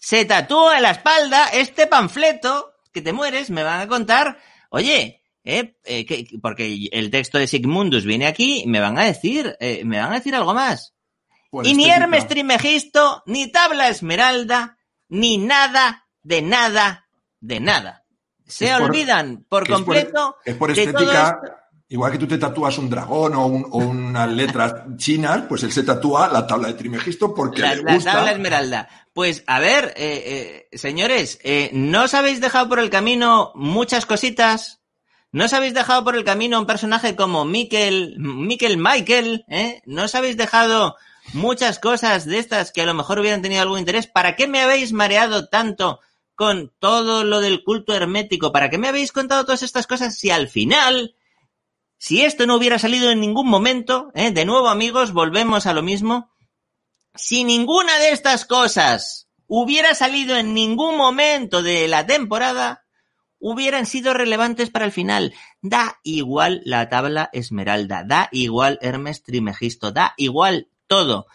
se tatúa en la espalda este panfleto que te mueres, me van a contar, oye, eh, eh, que- que- porque el texto de Sigmundus viene aquí, me van a decir, eh, me van a decir algo más. Y ni. Hermes Trimegisto, ni Tabla Esmeralda, ni nada, de nada, de nada. Se Es olvidan por que es por- completo Es por de todo estética. Igual que tú te tatúas un dragón o, un- o unas letras chinas, pues él se tatúa la tabla de Trimegisto porque La, le la gusta. tabla esmeralda. Pues a ver, eh, eh, señores, eh, ¿no os habéis dejado por el camino muchas cositas? ¿No os habéis dejado por el camino un personaje como Mikel, Mikel Michael? ¿eh? ¿No os habéis dejado muchas cosas de estas que a lo mejor hubieran tenido algún interés? ¿Para qué me habéis mareado tanto con todo lo del culto hermético? ¿Para qué me habéis contado todas estas cosas si al final, si esto no hubiera salido en ningún momento, ¿eh? de nuevo amigos, volvemos a lo mismo, si ninguna de estas cosas hubiera salido en ningún momento de la temporada, hubieran sido relevantes para el final. Da igual la tabla esmeralda, da igual Hermes Trimegisto, da igual todo.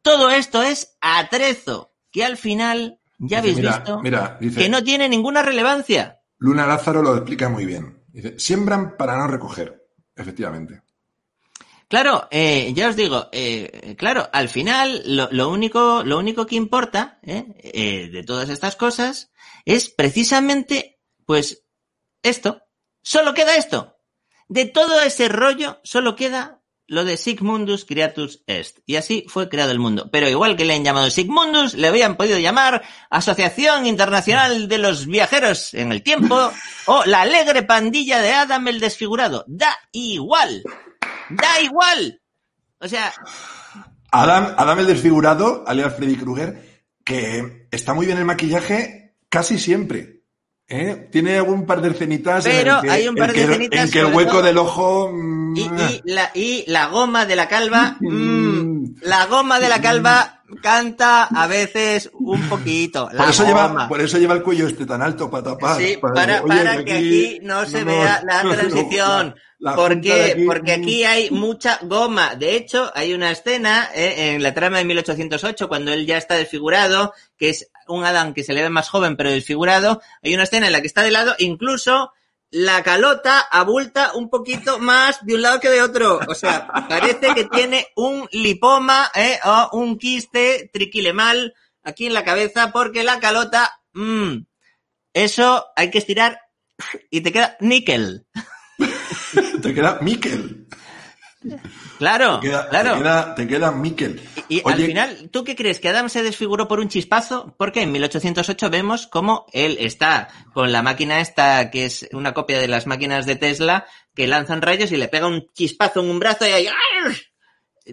Todo esto es atrezo, que al final ya Dice, habéis mira, visto Mira, dice, que no tiene ninguna relevancia. Luna Lázaro lo explica muy bien. Dice, siembran para no recoger. Efectivamente. Claro, eh, ya os digo, eh, claro, al final lo, lo único, lo único que importa eh, de todas estas cosas es precisamente, pues, esto. Solo queda esto. De todo ese rollo, solo queda lo de Sigmundus Creatus Est. Y así fue creado el mundo. Pero igual que le han llamado Sigmundus, le habían podido llamar Asociación Internacional de los Viajeros en el Tiempo o la alegre pandilla de Adam el Desfigurado. Da igual. Da igual. O sea, Adam, Adam el desfigurado, alias Freddy Krueger, que está muy bien el maquillaje casi siempre. ¿Eh? Tiene algún par de escenitas en Pero el que, hay un par en de escenitas en que el hueco todo- del ojo... mm, y, y la, y la goma de la calva, mm, la goma de la calva canta a veces un poquito. Por, eso lleva, por eso lleva el cuello este tan alto para tapar. Sí, para, para, oye, que aquí no se vea la transición. la- la ¿Por junta de qué? aquí, Porque mm. aquí hay mucha goma. De hecho, hay una escena eh, en la trama de 1808, cuando él ya está desfigurado, que es un Adam que se le ve más joven pero desfigurado. Hay una escena en la que está de lado, incluso la calota abulta un poquito más de un lado que de otro. O sea, parece que tiene un lipoma eh, o un quiste triquilemal aquí en la cabeza porque la calota, mm, eso hay que estirar y te queda níquel. Te queda Miquel. Claro, Te queda, claro. Te queda, te queda Miquel. Y, al final, ¿tú qué crees? ¿Que Adam se desfiguró por un chispazo? Porque en 1808 vemos cómo él está con la máquina esta, que es una copia de las máquinas de Tesla, que lanzan rayos y le pega un chispazo en un brazo y ahí...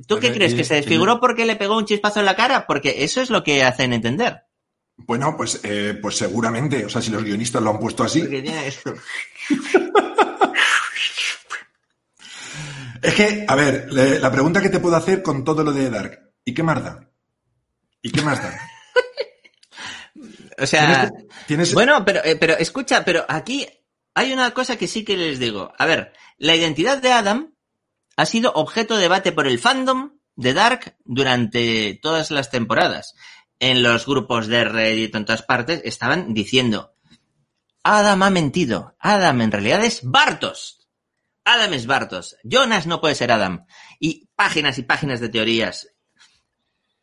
¿Tú qué crees? ¿Que se desfiguró porque le pegó un chispazo en la cara? Porque eso es lo que hacen entender. Bueno, pues, eh, pues seguramente, o sea, si los guionistas lo han puesto así. Porque tiene esto. Es que, a ver, le- la pregunta que te puedo hacer con todo lo de Dark, ¿y qué más da? ¿Y qué más da? O sea... ¿Tienes, tienes- Bueno, pero, eh, pero escucha, pero aquí hay una cosa que sí que les digo. A ver, la identidad de Adam ha sido objeto de debate por el fandom de Dark durante todas las temporadas. En los grupos de Reddit en todas partes estaban diciendo Adam ha mentido. Adam en realidad es Bartos. Adam es Bartos. Jonas no puede ser Adam. Y páginas y páginas de teorías.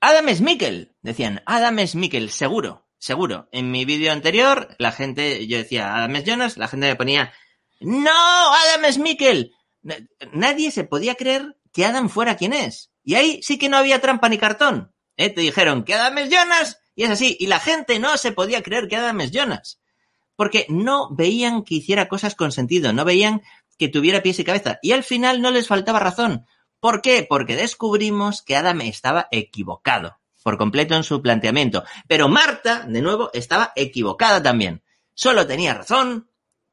Adam es Mikkel. Decían, Adam es Mikkel, seguro, seguro. En mi vídeo anterior, la gente, yo decía, Adam es Jonas, la gente me ponía, no, Adam es Mikkel. Na- Nadie se podía creer que Adam fuera quien es. Y ahí sí que no había trampa ni cartón. ¿Eh? Te dijeron que Adam es Jonas y es así. Y la gente no se podía creer que Adam es Jonas. Porque no veían que hiciera cosas con sentido, no veían que tuviera pies y cabeza. Y al final no les faltaba razón. ¿Por qué? Porque descubrimos que Adam estaba equivocado por completo en su planteamiento. Pero Marta, de nuevo, estaba equivocada también. Solo tenía razón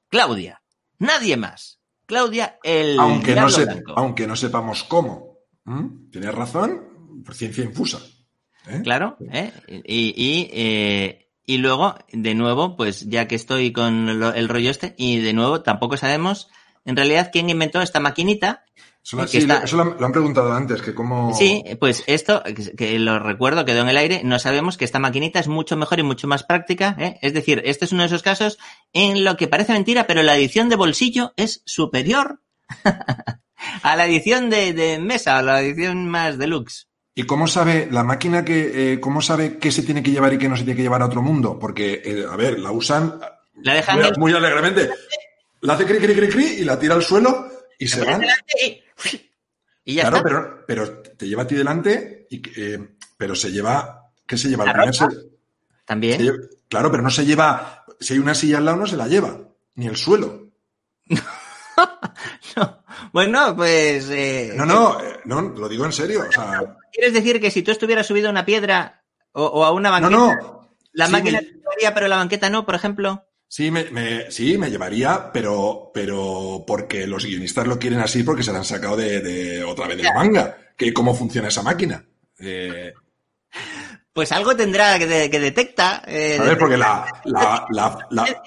Claudia. Nadie más. Claudia, el aunque, no se- blanco. aunque no sepamos cómo. ¿Mm? Tienes razón, por ciencia infusa. ¿eh? Claro, ¿eh? Y, y, eh, y luego, de nuevo, pues ya que estoy con lo- el rollo este, y de nuevo tampoco sabemos en realidad quién inventó esta maquinita. Eso, lo- que sí, está- lo- eso lo, han- preguntado antes, que cómo... Sí, pues esto, que- lo recuerdo, quedó en el aire, no sabemos que esta maquinita es mucho mejor y mucho más práctica, ¿eh? Es decir, este es uno de esos casos en lo que parece mentira, pero la edición de bolsillo es superior a la edición de, de mesa, a la edición más deluxe. ¿Y cómo sabe la máquina que, eh, cómo sabe qué se tiene que llevar y qué no se tiene que llevar a otro mundo? Porque, eh, a ver, la usan La dejan muy, en- muy alegremente. La hace cri, cri, cri, cri y la tira al suelo y se van. y ya Claro, está. pero, pero te lleva a ti delante, y, eh, pero se lleva. ¿Qué se lleva? La ropa. También. lleva- claro, pero no se lleva. Si hay una silla al lado, no se la lleva. Ni el suelo. No. Bueno, pues... eh, No, no, eh, no, lo digo en serio. O sea, ¿Quieres decir que si tú estuvieras subido a una piedra o, o a una no, banqueta, no. la Sí, máquina me- te llevaría, pero la banqueta no, por ejemplo? Sí, me, me- sí, me llevaría, pero, pero porque los guionistas lo quieren así porque se la han sacado de, de otra vez de la manga. Que cómo funciona esa máquina. Eh, Pues algo tendrá que, de- que detecta. eh, a ver, porque la, la, la, la-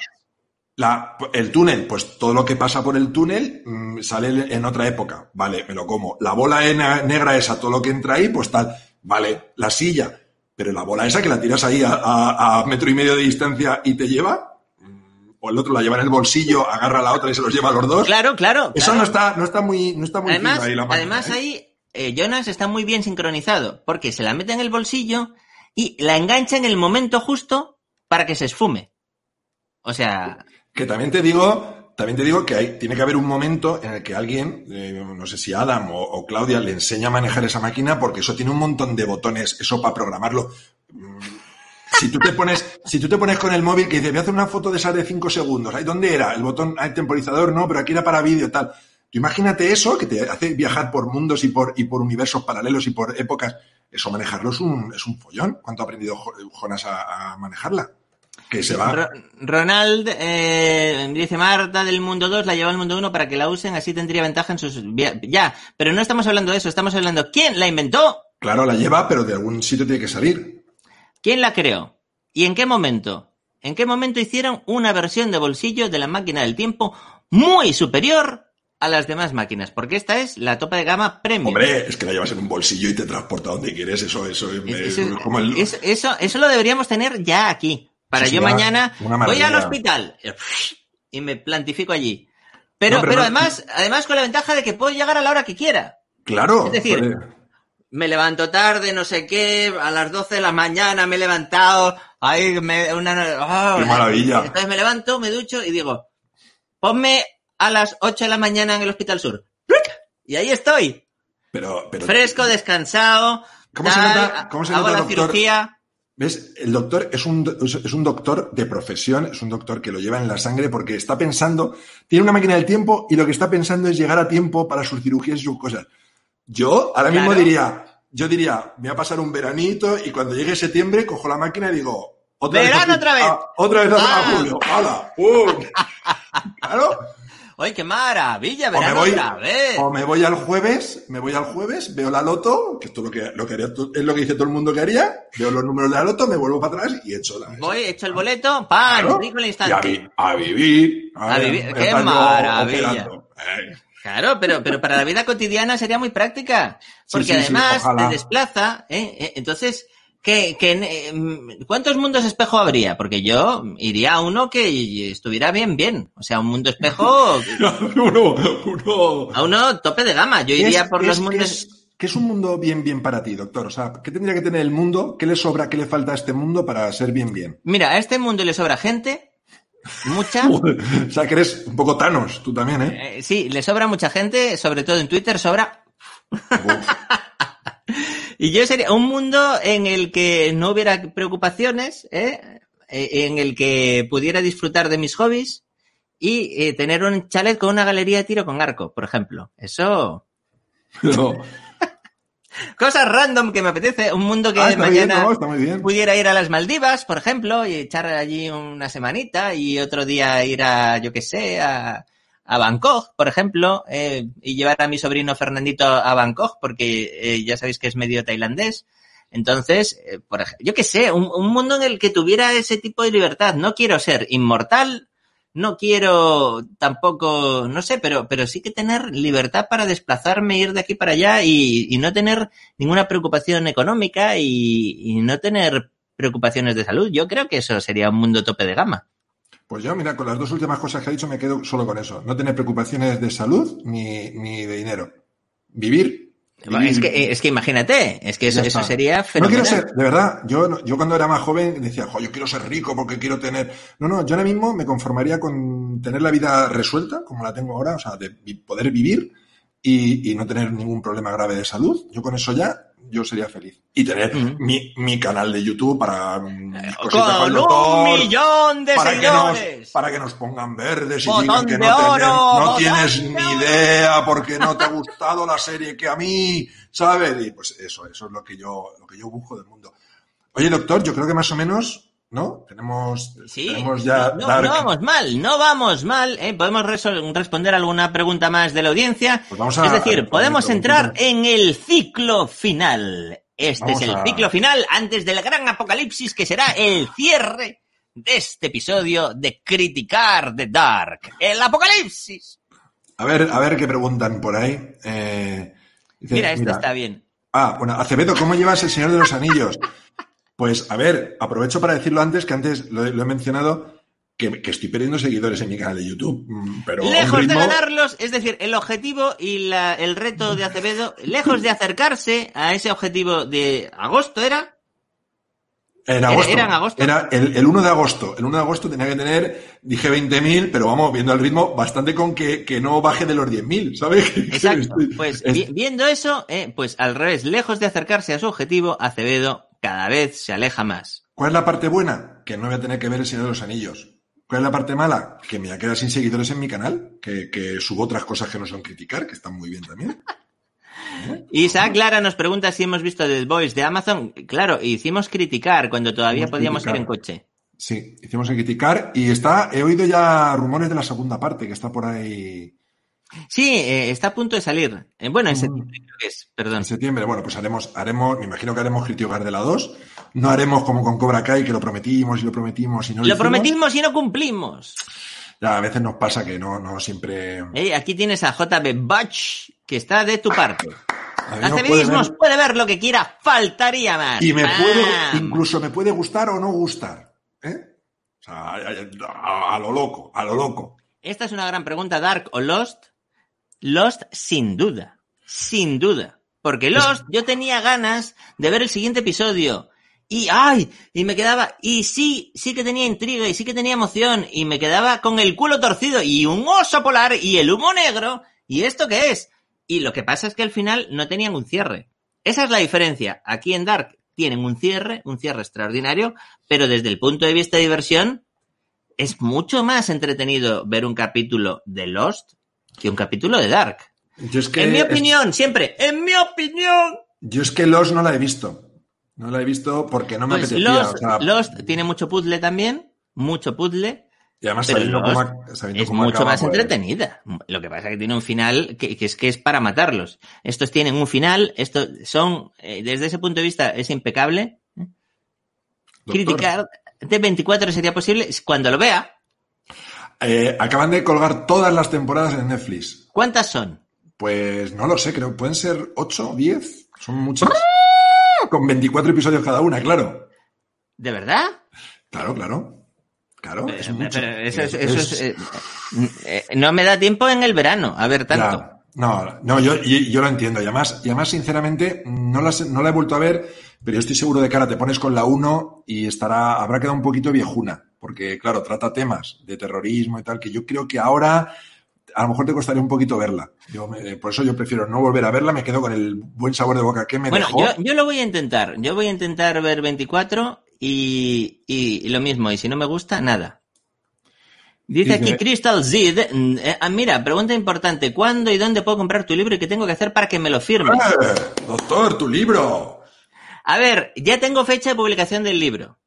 la- el túnel, pues todo lo que pasa por el túnel mm, sale en otra época. Vale, me lo como. La bola negra esa, todo lo que entra ahí, pues tal. Vale, la silla. Pero la bola esa que la tiras ahí a, a- a metro y medio de distancia y te lleva. Mm, O el otro la lleva en el bolsillo, agarra a la otra y se los lleva a los dos. Claro, claro. Eso claro. no está, no está muy, no está muy Además, ahí la máquina, además ¿eh? ahí eh, Jonas está muy bien sincronizado porque se la mete en el bolsillo y la engancha en el momento justo para que se esfume. O sea, Que también te digo, también te digo que hay, tiene que haber un momento en el que alguien, eh, no sé si Adam o, o Claudia, le enseña a manejar esa máquina porque eso tiene un montón de botones, eso para programarlo. Si tú te pones, si tú te pones con el móvil que dice, voy a hacer una foto de esas de 5 segundos, ¿ahí dónde era? El botón, hay temporizador, no, pero aquí era para vídeo, tal. Tú imagínate eso, que te hace viajar por mundos y por, y por universos paralelos y por épocas. Eso manejarlo es un, es un follón. ¿Cuánto ha aprendido Jo- Jonas a, a manejarla? Que se va. Ro- Ronald eh, dice Marta del mundo 2 la lleva al mundo 1 para que la usen, así tendría ventaja en sus... Ya, pero no estamos hablando de eso, estamos hablando ¿quién la inventó? Claro, la lleva, pero de algún sitio tiene que salir. ¿Quién la creó? ¿Y en qué momento? ¿En qué momento hicieron una versión de bolsillo de la máquina del tiempo muy superior a las demás máquinas? Porque esta es la topa de gama premium. Hombre, es que la llevas en un bolsillo y te transporta donde quieres. Eso, eso es, Es- es eso, como el. eso, eso, eso lo deberíamos tener ya aquí. Para yo una- mañana una voy al hospital y me plantifico allí. Pero, No, pero pero, no- además, además con la ventaja de que puedo llegar a la hora que quiera. Claro. es decir. Me levanto tarde, no sé qué, a las 12 de la mañana me he levantado, ahí me, una, ah, Qué maravilla. Entonces me levanto, me ducho y digo, ponme a las 8 de la mañana en el Hospital Sur. Y ahí estoy. Pero, pero Fresco, descansado. ¿Cómo se nota- cómo se hago nota, la doctor? cirugía. ¿Ves? El doctor es un, es un doctor de profesión, es un doctor que lo lleva en la sangre porque está pensando, tiene una máquina del tiempo y lo que está pensando es llegar a tiempo para sus cirugías y sus cosas. Yo ahora mismo Claro. diría, yo diría, me voy a pasar un veranito y cuando llegue septiembre cojo la máquina y digo, otra Verano vez. a- otra vez. a- otra vez a, a Ah. julio. ¡Hala! ¡Pum! claro. ¡Ay, qué maravilla! O me, Verano voy, otra vez. o me voy al jueves, me voy al jueves, veo la loto, que esto es lo que, lo que haría es lo que dice todo el mundo que haría, veo los números de la loto, me vuelvo para atrás y echo la. Voy, echo el boleto, ¡pam! Claro. rico el Y a, instante. vi- a vivir. A vivir. me ¡Qué están yo maravilla! Eh, Claro, pero, pero para la vida cotidiana sería muy práctica. Porque Sí, sí, sí, además ojalá. te desplaza, ¿eh? Eh, Entonces, ¿qué, qué, eh, ¿cuántos mundos espejo habría? Porque yo iría a uno que estuviera bien, bien. O sea, un mundo espejo, uno, uno. a uno tope de gama. Yo ¿Qué iría es- por los mundos... es- qué es un mundo bien, bien para ti, doctor? O sea, ¿qué tendría que tener el mundo? ¿Qué le sobra, qué le falta a este mundo para ser bien, bien? Mira, a este mundo le sobra gente, mucha. o sea, que eres un poco Thanos, tú también, ¿eh? Eh, sí, le sobra mucha gente, sobre todo en Twitter sobra. Y yo sería un mundo en el que no hubiera preocupaciones, ¿eh? Eh, en el que pudiera disfrutar de mis hobbies y eh, tener un chalet con una galería de tiro con arco, por ejemplo. Eso. No. Cosas random que me apetece. Un mundo que Ah, está bien, mañana no, está muy bien. pudiera ir a las Maldivas, por ejemplo, y echar allí una semanita y otro día ir a, yo qué sé, a, a Bangkok, por ejemplo, eh, y llevar a mi sobrino Fernandito a Bangkok, porque eh, ya sabéis que es medio tailandés. Entonces, eh, por yo qué sé, un, un mundo en el que tuviera ese tipo de libertad. No quiero ser inmortal, no quiero tampoco, no sé, pero, pero sí que tener libertad para desplazarme, ir de aquí para allá y, y no tener ninguna preocupación económica y, y no tener preocupaciones de salud. Yo creo que eso sería un mundo tope de gama. Pues yo, mira, con las dos últimas cosas que ha dicho me quedo solo con eso. No tener preocupaciones de salud ni, ni de dinero. Vivir. Es que, es que imagínate, es que eso, eso sería No fenomenal. quiero ser, de verdad, yo, no- yo cuando era más joven decía, jo, yo quiero ser rico porque quiero tener... No, no, yo ahora mismo me conformaría con tener la vida resuelta, como la tengo ahora, o sea, de poder vivir y, y no tener ningún problema grave de salud. Yo con eso ya, yo sería feliz. Y tener mi, mi canal de YouTube para mm, mis cositas Con un millón de para que, nos, para que nos pongan verdes y Botón digan que no, tener- oro, no tienes ni idea porque no te ha gustado la serie que a mí, ¿sabes? Y pues eso, eso es lo que yo, lo que yo busco del mundo. Oye, doctor, yo creo que más o menos, ¿no? Tenemos, Sí, tenemos ya no, Dark. no vamos mal, no vamos mal. ¿eh? Podemos responder alguna pregunta más de la audiencia. Pues vamos a- es decir, podemos entrar en el ciclo final. Este Vamos es el a- ciclo final antes del gran apocalipsis que será el cierre de este episodio de criticar The Dark. El apocalipsis. A ver, a ver qué preguntan por ahí. Eh, dice, Mira, esto mira, está bien. Ah, bueno, Acevedo, ¿cómo llevas el Señor de los Anillos? Pues, a ver, aprovecho para decirlo antes, que antes lo, he- lo he mencionado, que, que estoy perdiendo seguidores en mi canal de YouTube, mm, pero lejos ritmo- de ganarlos, es decir, el objetivo y la- el reto de Acevedo, lejos de acercarse a ese objetivo de agosto, ¿era? En ¿Era- agosto. era en agosto? Era el, el 1 de agosto. El 1 de agosto tenía que tener, dije 20.000, pero vamos, viendo el ritmo, bastante con que, que no baje de los 10.000, ¿sabes? Exacto. Pues es- vi- viendo eso, eh, pues al revés, lejos de acercarse a su objetivo, Acevedo cada vez se aleja más. ¿Cuál es la parte buena? Que no voy a tener que ver el Señor de los Anillos. ¿Cuál es la parte mala? Que me voy a quedar sin seguidores en mi canal, que, que subo otras cosas que no son criticar, que están muy bien también. Isaac Lara nos pregunta si hemos visto The Voice de Amazon. Claro, hicimos criticar cuando todavía Hicimos podíamos criticar. ir en coche. Sí, hicimos criticar y está, he oído ya rumores de la segunda parte, que está por ahí Sí, eh, está a punto de salir. Eh, bueno, en Mm. septiembre creo que es, perdón. en septiembre. Bueno, pues haremos, haremos, me imagino que haremos criticar de la 2. No haremos como con Cobra Kai, que lo prometimos y lo prometimos y no lo, prometimos y no cumplimos. Ya, a veces nos pasa que no, no siempre. Aquí tienes a JB Butch, que está de tu parte. A mí no puede ver- lo que quiera, faltaría más. y me puede, incluso me puede gustar o no gustar. ¿eh? O sea, a, a- a lo loco, a lo loco. Esta es una gran pregunta, Dark o Lost. Lost, sin duda. Sin duda. Porque Lost, yo tenía ganas de ver el siguiente episodio. Y, ay, y me quedaba, y sí, sí que tenía intriga, y sí que tenía emoción, y me quedaba con el culo torcido, y un oso polar, y el humo negro, ¿y esto qué es? Y lo que pasa es que al final no tenían un cierre. Esa es la diferencia. Aquí en Dark tienen un cierre, un cierre extraordinario, pero desde el punto de vista de diversión, es mucho más entretenido ver un capítulo de Lost que un capítulo de Dark. Yo es que en mi es- opinión, siempre, en mi opinión. Yo es que Lost no la he visto. No la he visto porque no me Pues apetecía. Lost, o sea, Lost tiene mucho puzzle también, mucho puzzle, y además sabiendo cómo, sabiendo es cómo mucho acaba, más pues, entretenida. Lo que pasa es que tiene un final que, que es que es para matarlos. Estos tienen un final, estos son, eh, desde ese punto de vista, es impecable. doctor, Criticar de 24 sería posible cuando lo vea. Eh, acaban de colgar todas las temporadas en Netflix. ¿Cuántas son? Pues no lo sé, creo. ¿Pueden ser 8 o 10? Son muchas. ¡Ah! Con 24 episodios cada una, claro. ¿De verdad? Claro, claro. Claro, es mucho. pero eso es- Es- eso es- es, eh, eh, no me da tiempo en el verano a ver tanto. Ya. No, no, yo, yo, yo lo entiendo. Y además, y además sinceramente, no la, no la he vuelto a ver, pero yo estoy seguro de que ahora te pones con la 1 y estará, habrá quedado un poquito viejuna. Porque, claro, trata temas de terrorismo y tal, que yo creo que ahora a lo mejor te costaría un poquito verla. Yo me- por eso yo prefiero no volver a verla, me quedo con el buen sabor de boca que me Bueno, dejó. yo, yo lo voy a intentar. Yo voy a intentar ver 24 y, y- y lo mismo. Y si no me gusta, nada. Dice Dice- aquí Crystal Z. mm, eh, ah, mira, pregunta importante. ¿Cuándo y dónde puedo comprar tu libro y qué tengo que hacer para que me lo firmes? ¡Eh! Doctor, tu libro. A ver, ya tengo fecha de publicación del libro.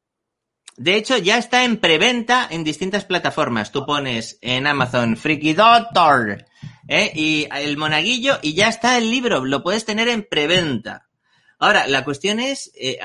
De hecho, ya está en preventa en distintas plataformas. Tú pones en Amazon Freaky Doctor ¿eh? y el monaguillo y ya está el libro. Lo puedes tener en preventa. Ahora, la cuestión es, eh,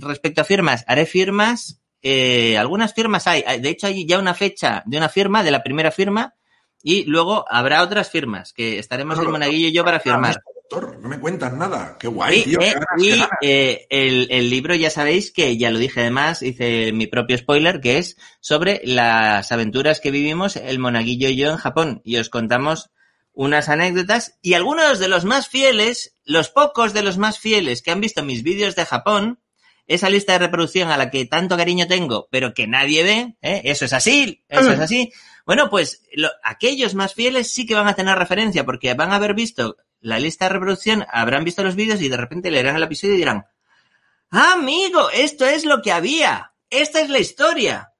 respecto a firmas, haré firmas. eh, algunas firmas hay. De hecho, hay ya una fecha de una firma, de la primera firma, y luego habrá otras firmas que estaremos el monaguillo y yo para firmar. Doctor, no me cuentan nada. Qué guay, Y, tío. eh, qué ganas, y, qué ganas. eh, el, el libro ya sabéis que ya lo dije además, hice mi propio spoiler, que es sobre las aventuras que vivimos el monaguillo y yo en Japón. Y os contamos unas anécdotas y algunos de los más fieles, los pocos de los más fieles que han visto mis vídeos de Japón, esa lista de reproducción a la que tanto cariño tengo, pero que nadie ve, ¿eh? eso es así, eso es así. Bueno, pues lo- aquellos más fieles sí que van a tener referencia porque van a haber visto la lista de reproducción, habrán visto los vídeos y de repente leerán el episodio y dirán, "Ah, amigo, esto es lo que había, esta es la historia.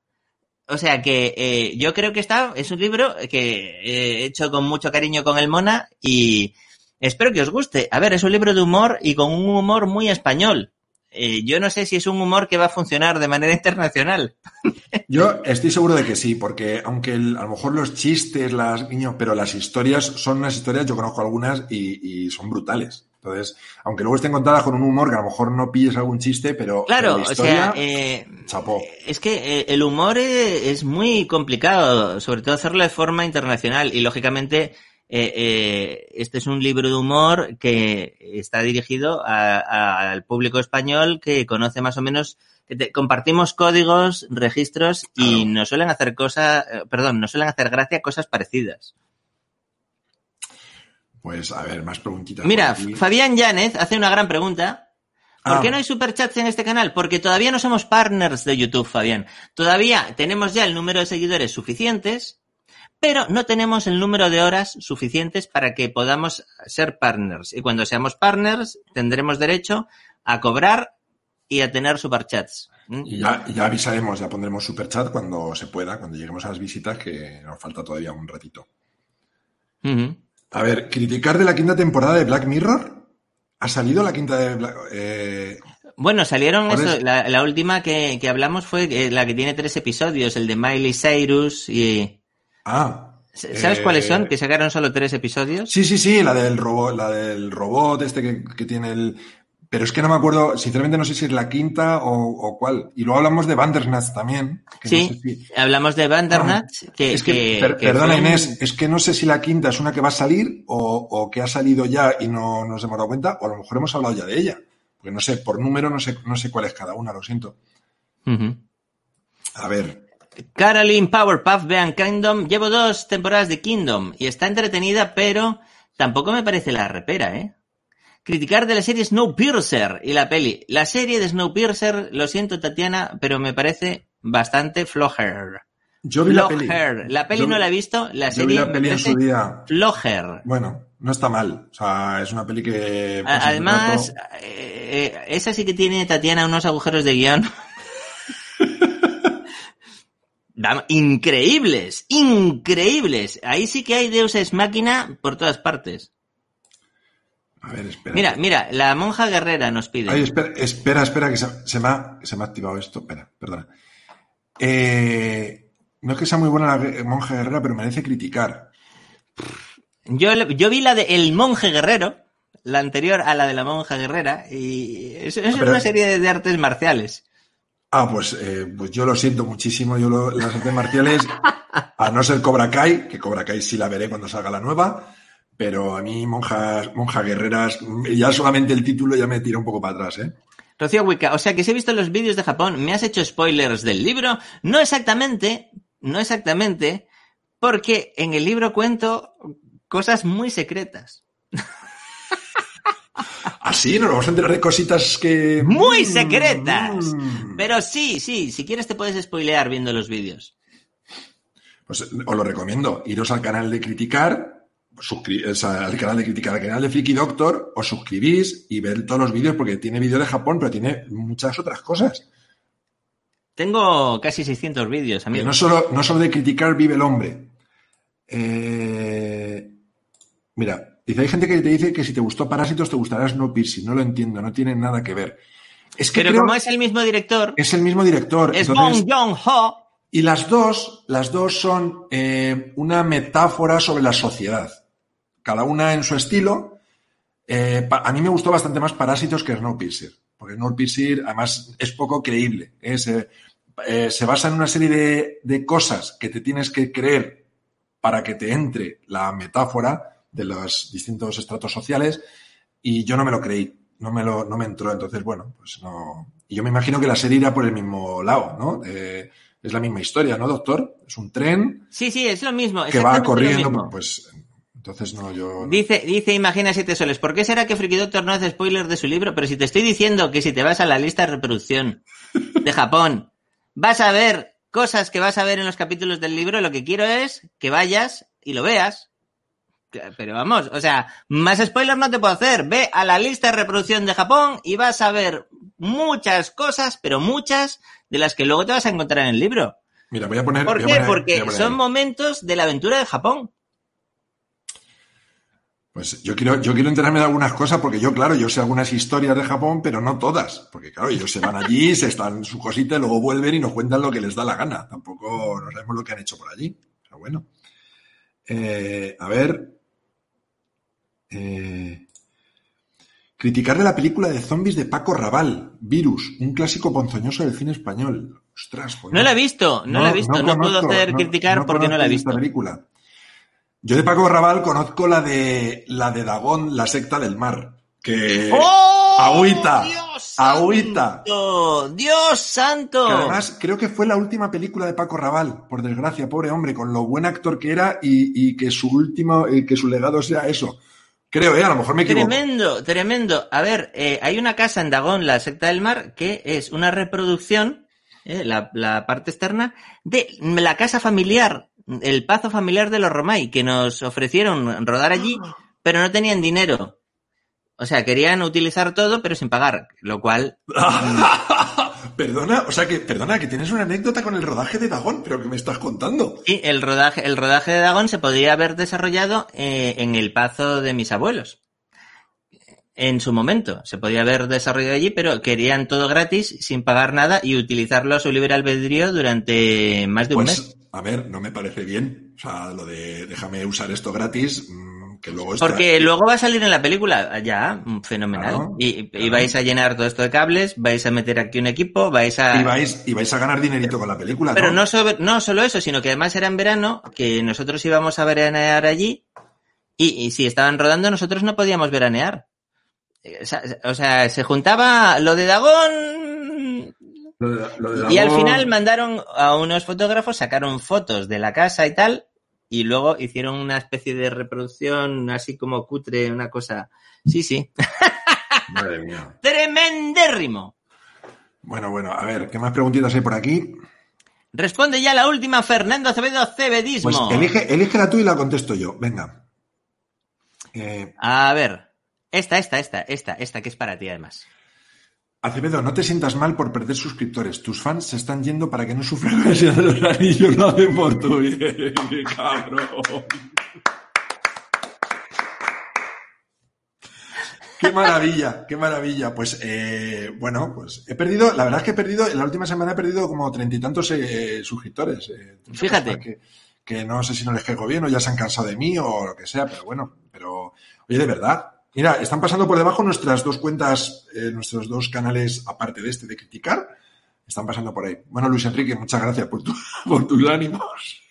O sea que eh, yo creo que está, es un libro que he hecho con mucho cariño con el Mona y espero que os guste. A ver, es un libro de humor y con un humor muy español. Eh, yo no sé si es un humor que va a funcionar de manera internacional. Yo estoy seguro de que sí, porque aunque el- a lo mejor los chistes, las guiños, pero las historias son unas historias, yo conozco algunas y, y son brutales. Entonces, aunque luego estén contadas con un humor que a lo mejor no pilles algún chiste, pero Claro, la o sea, eh, chapó. es que eh, el humor eh, es muy complicado, sobre todo hacerlo de forma internacional y lógicamente eh, eh, este es un libro de humor que está dirigido a- a- al público español que conoce más o menos, que te- compartimos códigos, registros y Claro. nos suelen hacer cosas, eh, perdón, nos suelen hacer gracia cosas parecidas. Pues a ver, más preguntitas. Mira. Fabián Yánez hace una gran pregunta. ¿Por Ah. qué no hay superchats en este canal? Porque todavía no somos partners de YouTube, Fabián. Todavía tenemos ya el número de seguidores suficientes, pero no tenemos el número de horas suficientes para que podamos ser partners. Y cuando seamos partners, tendremos derecho a cobrar y a tener superchats. ¿Mm? Y ya, ya avisaremos, ya pondremos superchat cuando se pueda, cuando lleguemos a las visitas, que nos falta todavía un ratito. A ver, criticar de la quinta temporada de Black Mirror. ¿Ha salido la quinta de Black eh, Bueno, salieron eso, la, la última que, que hablamos fue la que tiene tres episodios, el de Miley Cyrus y... Ah. ¿Sabes eh, cuáles son? Que sacaron solo tres episodios. Sí, sí, sí, la del robot, la del robot este que, que tiene el. Pero es que no me acuerdo, sinceramente no sé si es la quinta o, o cuál. Y luego hablamos de Bandersnatch también. que no Sí, sé si- hablamos de Bandersnatch, que, es que, que- per- que perdona fue Inés, es que no sé si la quinta es una que va a salir o, o que ha salido ya y no nos hemos dado cuenta, o a lo mejor hemos hablado ya de ella. Porque no sé, por número no sé, no sé cuál es cada una, lo siento. A ver, Caroline Powerpuff, vean Kingdom. Llevo dos temporadas de Kingdom y está entretenida, pero tampoco me parece la repera, ¿eh? Criticar de la serie Snowpiercer y la peli. La serie de Snowpiercer, lo siento Tatiana, pero me parece bastante flojer. yo vi la peli. La peli Yo- no la he visto, la Yo serie vi la me en su día. flojer. Bueno, no está mal. O sea, es una peli que... Pues, Además, rato- eh, esa sí que tiene Tatiana unos agujeros de guion. Increíbles, increíbles. Ahí sí que hay Deus Ex Máquina por todas partes. A ver, espera. Mira, mira, la monja guerrera nos pide. Ay, espera, espera, espera, que se, se me, ha, se me ha activado esto. Espera, perdona. Eh, no es que sea muy buena la monja guerrera, pero merece criticar. Yo, yo vi la de El monje guerrero, la anterior a la de la monja guerrera, y eso, eso Ah, pero- es una serie de artes marciales. Ah, pues, eh, pues yo lo siento muchísimo. Yo lo- las artes marciales, a no ser Cobra Kai, que Cobra Kai sí la veré cuando salga la nueva, pero a mí monjas, monjas guerreras, ya solamente el título ya me tira un poco para atrás, ¿eh? Rocío Wicca, o sea que si he visto los vídeos de Japón, me has hecho spoilers del libro. No exactamente, no exactamente, porque en el libro cuento cosas muy secretas. Así nos vamos a enterar de cositas que... Muy Mm, secretas. mm. Pero sí, sí, si quieres te puedes spoilear viendo los vídeos. Pues os lo recomiendo. Iros al canal de Criticar, suscri- o sea, al canal de Criticar, al canal de Friki Doctor, os suscribís y ver todos los vídeos porque tiene vídeos de Japón, pero tiene muchas otras cosas. Tengo casi 600 vídeos, Que amigo. no solo, no solo de criticar vive el hombre. Eh, mira, dice, hay gente que te dice que si te gustó Parásitos te gustará Snowpiercer. No lo entiendo, no tiene nada que ver. Es que Pero creo como es el mismo director, es el mismo director. es entonces- Bong Joon-ho, y las dos, las dos son eh, una metáfora sobre la sociedad. Cada una en su estilo. Eh, a mí me gustó bastante más Parásitos que Snowpiercer. Porque Snowpiercer, además, es poco creíble. Es, eh, se basa en una serie de, de cosas que te tienes que creer para que te entre la metáfora de los distintos estratos sociales. Y yo no me lo creí. No me, lo, no me entró. Entonces, bueno, pues no. Y yo me imagino que la serie irá por el mismo lado, ¿no? Eh, es la misma historia, ¿no, doctor? Es un tren Sí, sí, es lo mismo. que va corriendo, pues entonces no, yo... Dice, dice Imagina siete soles. ¿Por qué será que Friki Doctor no hace spoilers de su libro? Pero si te estoy diciendo que si te vas a la lista de reproducción de Japón, vas a ver cosas que vas a ver en los capítulos del libro, lo que quiero es que vayas y lo veas. Pero vamos, o sea, más spoilers no te puedo hacer. Ve a la lista de reproducción de Japón y vas a ver muchas cosas, pero muchas, de las que luego te vas a encontrar en el libro. Mira, voy a poner... ¿Por qué? poner- Porque poner son momentos de la aventura de Japón. Pues yo quiero, yo quiero enterarme de algunas cosas porque yo, claro, yo sé algunas historias de Japón, pero no todas. Porque, claro, ellos se van allí, se están en su cosita y luego vuelven y nos cuentan lo que les da la gana. Tampoco no sabemos lo que han hecho por allí. Pero bueno. Eh, a ver. Eh, criticar de la película de zombies de Paco Raval, Virus, un clásico ponzoñoso del cine español. Ostras, No la he visto, no, la he visto, no, puedo conozco, hacer criticar porque no la he visto. esta película. Yo de Paco Raval conozco la de la de Dagón, la secta del mar. Que ¡Oh! agüita, ¡Dios agüita. santo! ¡Dios santo! Que además creo que fue la última película de Paco Raval, por desgracia, pobre hombre, con lo buen actor que era y, y que su último, eh, que su legado sea eso. Creo, eh, a lo mejor me equivoco. Tremendo, tremendo. A ver, eh, hay una casa en Dagón, la secta del mar, que es una reproducción, eh, la, la parte externa, de la casa familiar, el pazo familiar de los Romay, que nos ofrecieron rodar allí, pero no tenían dinero. O sea, querían utilizar todo, pero sin pagar, lo cual perdona, o sea que, perdona, que tienes una anécdota con el rodaje de Dagón, pero que me estás contando. Sí, el rodaje, el rodaje de Dagón se podría haber desarrollado eh, en el pazo de mis abuelos. En su momento, se podía haber desarrollado allí, pero querían todo gratis, sin pagar nada y utilizarlo a su libre albedrío durante más de un mes. Pues, a ver, no me parece bien. O sea, lo de déjame usar esto gratis, mm, que luego está- Porque luego va a salir en la película, ya, fenomenal. Claro, y, vais a llenar todo esto de cables, vais a meter aquí un equipo, vais a... Y vais, y vais a ganar dinerito con la película, Pero ¿no? no, sobre- no solo eso, sino que además era en verano, que nosotros íbamos a veranear allí, y, y si estaban rodando, nosotros no podíamos veranear. Eh, O sea, se juntaba lo de Dagón. Lo de- lo de Y al Dagón- final mandaron a unos fotógrafos, sacaron fotos de la casa y tal, y luego hicieron una especie de reproducción así como cutre, una cosa. Sí, sí. Madre mía. Tremendérrimo. Bueno, bueno, a ver, ¿qué más preguntitas hay por aquí? Responde ya la última, Fernando Acevedo Cebedismo. Pues elige, elige la tú y la contesto yo. Venga. Eh, A ver. Esta, esta, esta, esta, esta que es para ti además. Acevedo, no te sientas mal por perder suscriptores. Tus fans se están yendo para que no sufran la ansiedad de los anillos. Lo hacen por tu bien. ¡Qué cabrón! ¡Qué maravilla! ¡Qué maravilla! Pues, eh, bueno, pues he perdido, la verdad es que he perdido, en la última semana he perdido como treinta y tantos eh, suscriptores. eh, Fíjate. Que, que no sé si no les caigo bien o ya se han cansado de mí o lo que sea, pero bueno, pero, oye, de verdad. Mira, están pasando por debajo nuestras dos cuentas, eh, nuestros dos canales, aparte de este de criticar, están pasando por ahí. Bueno, Luis Enrique, muchas gracias por, tu- por tus ánimos.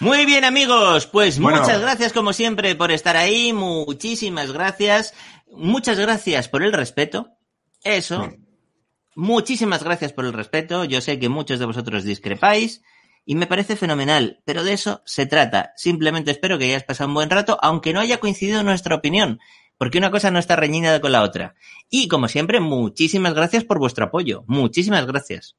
Muy bien, amigos. Pues Bueno. muchas gracias, como siempre, por estar ahí. Muchísimas gracias. Muchas gracias por el respeto. Eso. Muchísimas gracias por el respeto. Yo sé que muchos de vosotros discrepáis y me parece fenomenal, pero de eso se trata. Simplemente espero que hayáis pasado un buen rato, aunque no haya coincidido nuestra opinión, porque una cosa no está reñida con la otra. Y como siempre, muchísimas gracias por vuestro apoyo. Muchísimas gracias.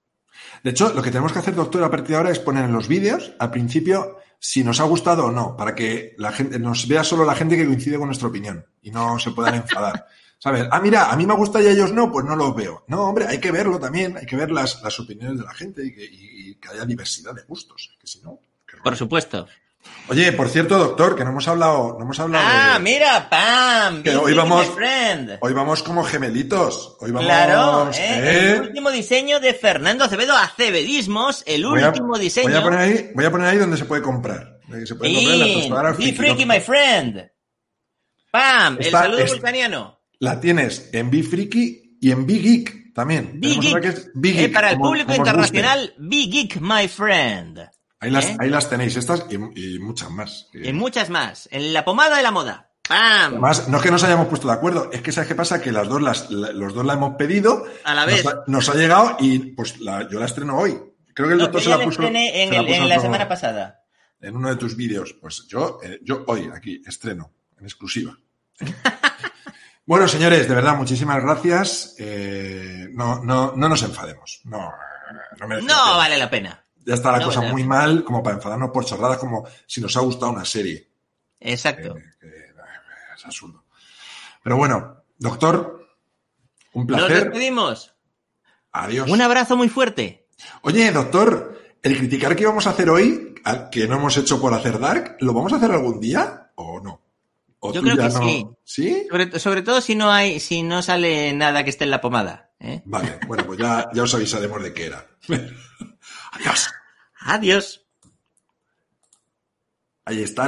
De hecho, lo que tenemos que hacer, doctor, a partir de ahora es poner en los vídeos, al principio, si nos ha gustado o no, para que la gente nos vea solo la gente que coincide con nuestra opinión y no se puedan enfadar. ¿Sabes? Ah, mira, a mí me gusta y a ellos no, pues no los veo. No, hombre, hay que verlo también, hay que ver las, las opiniones de la gente y que, y- y que haya diversidad de gustos. Que si no. Por supuesto. Oye, por cierto, doctor, que no hemos hablado, no hemos hablado Ah, de- mira, Pam. Que hoy vamos-. Hoy vamos como gemelitos. Hoy vamos. Claro, ¿eh? ¿eh? el último diseño de Fernando Acevedo Acevedismos, el Voy a- último diseño. Voy a, poner ahí, voy a poner ahí donde se puede comprar. Se puede comprar la Be freaky, my friend. Pam, Está- el saludo vulcaniano. La tienes en Be Freaky y en Be Geek también. Geek. que es Be Eh, Geek, para el como- público como internacional, Be Geek, my friend. Ahí las, ¿Eh? ahí las tenéis, estas y, y muchas más. Y muchas más. En la pomada de la moda. Pam. Además, no es que nos hayamos puesto de acuerdo, es que ¿sabes qué pasa? Que las dos las, la- los dos la hemos pedido. A la vez. Nos ha, nos ha llegado y pues la- yo la estreno hoy. Creo que el No, doctor se la puso, en, se la puso en la semana pasada. en uno de tus vídeos. Pues yo, eh, yo hoy aquí estreno, en exclusiva. bueno, señores, de verdad, muchísimas gracias. Eh, no, no, no nos enfademos. No, no, merece la No vale la pena. Ya está la no cosa vale muy mal como para enfadarnos por chorradas como si nos ha gustado una serie. Exacto. Eh, eh, es absurdo. Pero bueno, doctor, un Nos placer. despedimos. Adiós. Un abrazo muy fuerte. Oye, doctor, el criticar que íbamos a hacer hoy, que no hemos hecho por hacer Dark, ¿lo vamos a hacer algún día o no? ¿O Yo creo que no- sí. ¿Sí? Sobre, sobre todo si no hay, si no sale nada que esté en la pomada. ¿eh? Vale, bueno, pues ya, ya os avisaremos de qué era. Adiós. Adiós. Ahí estás.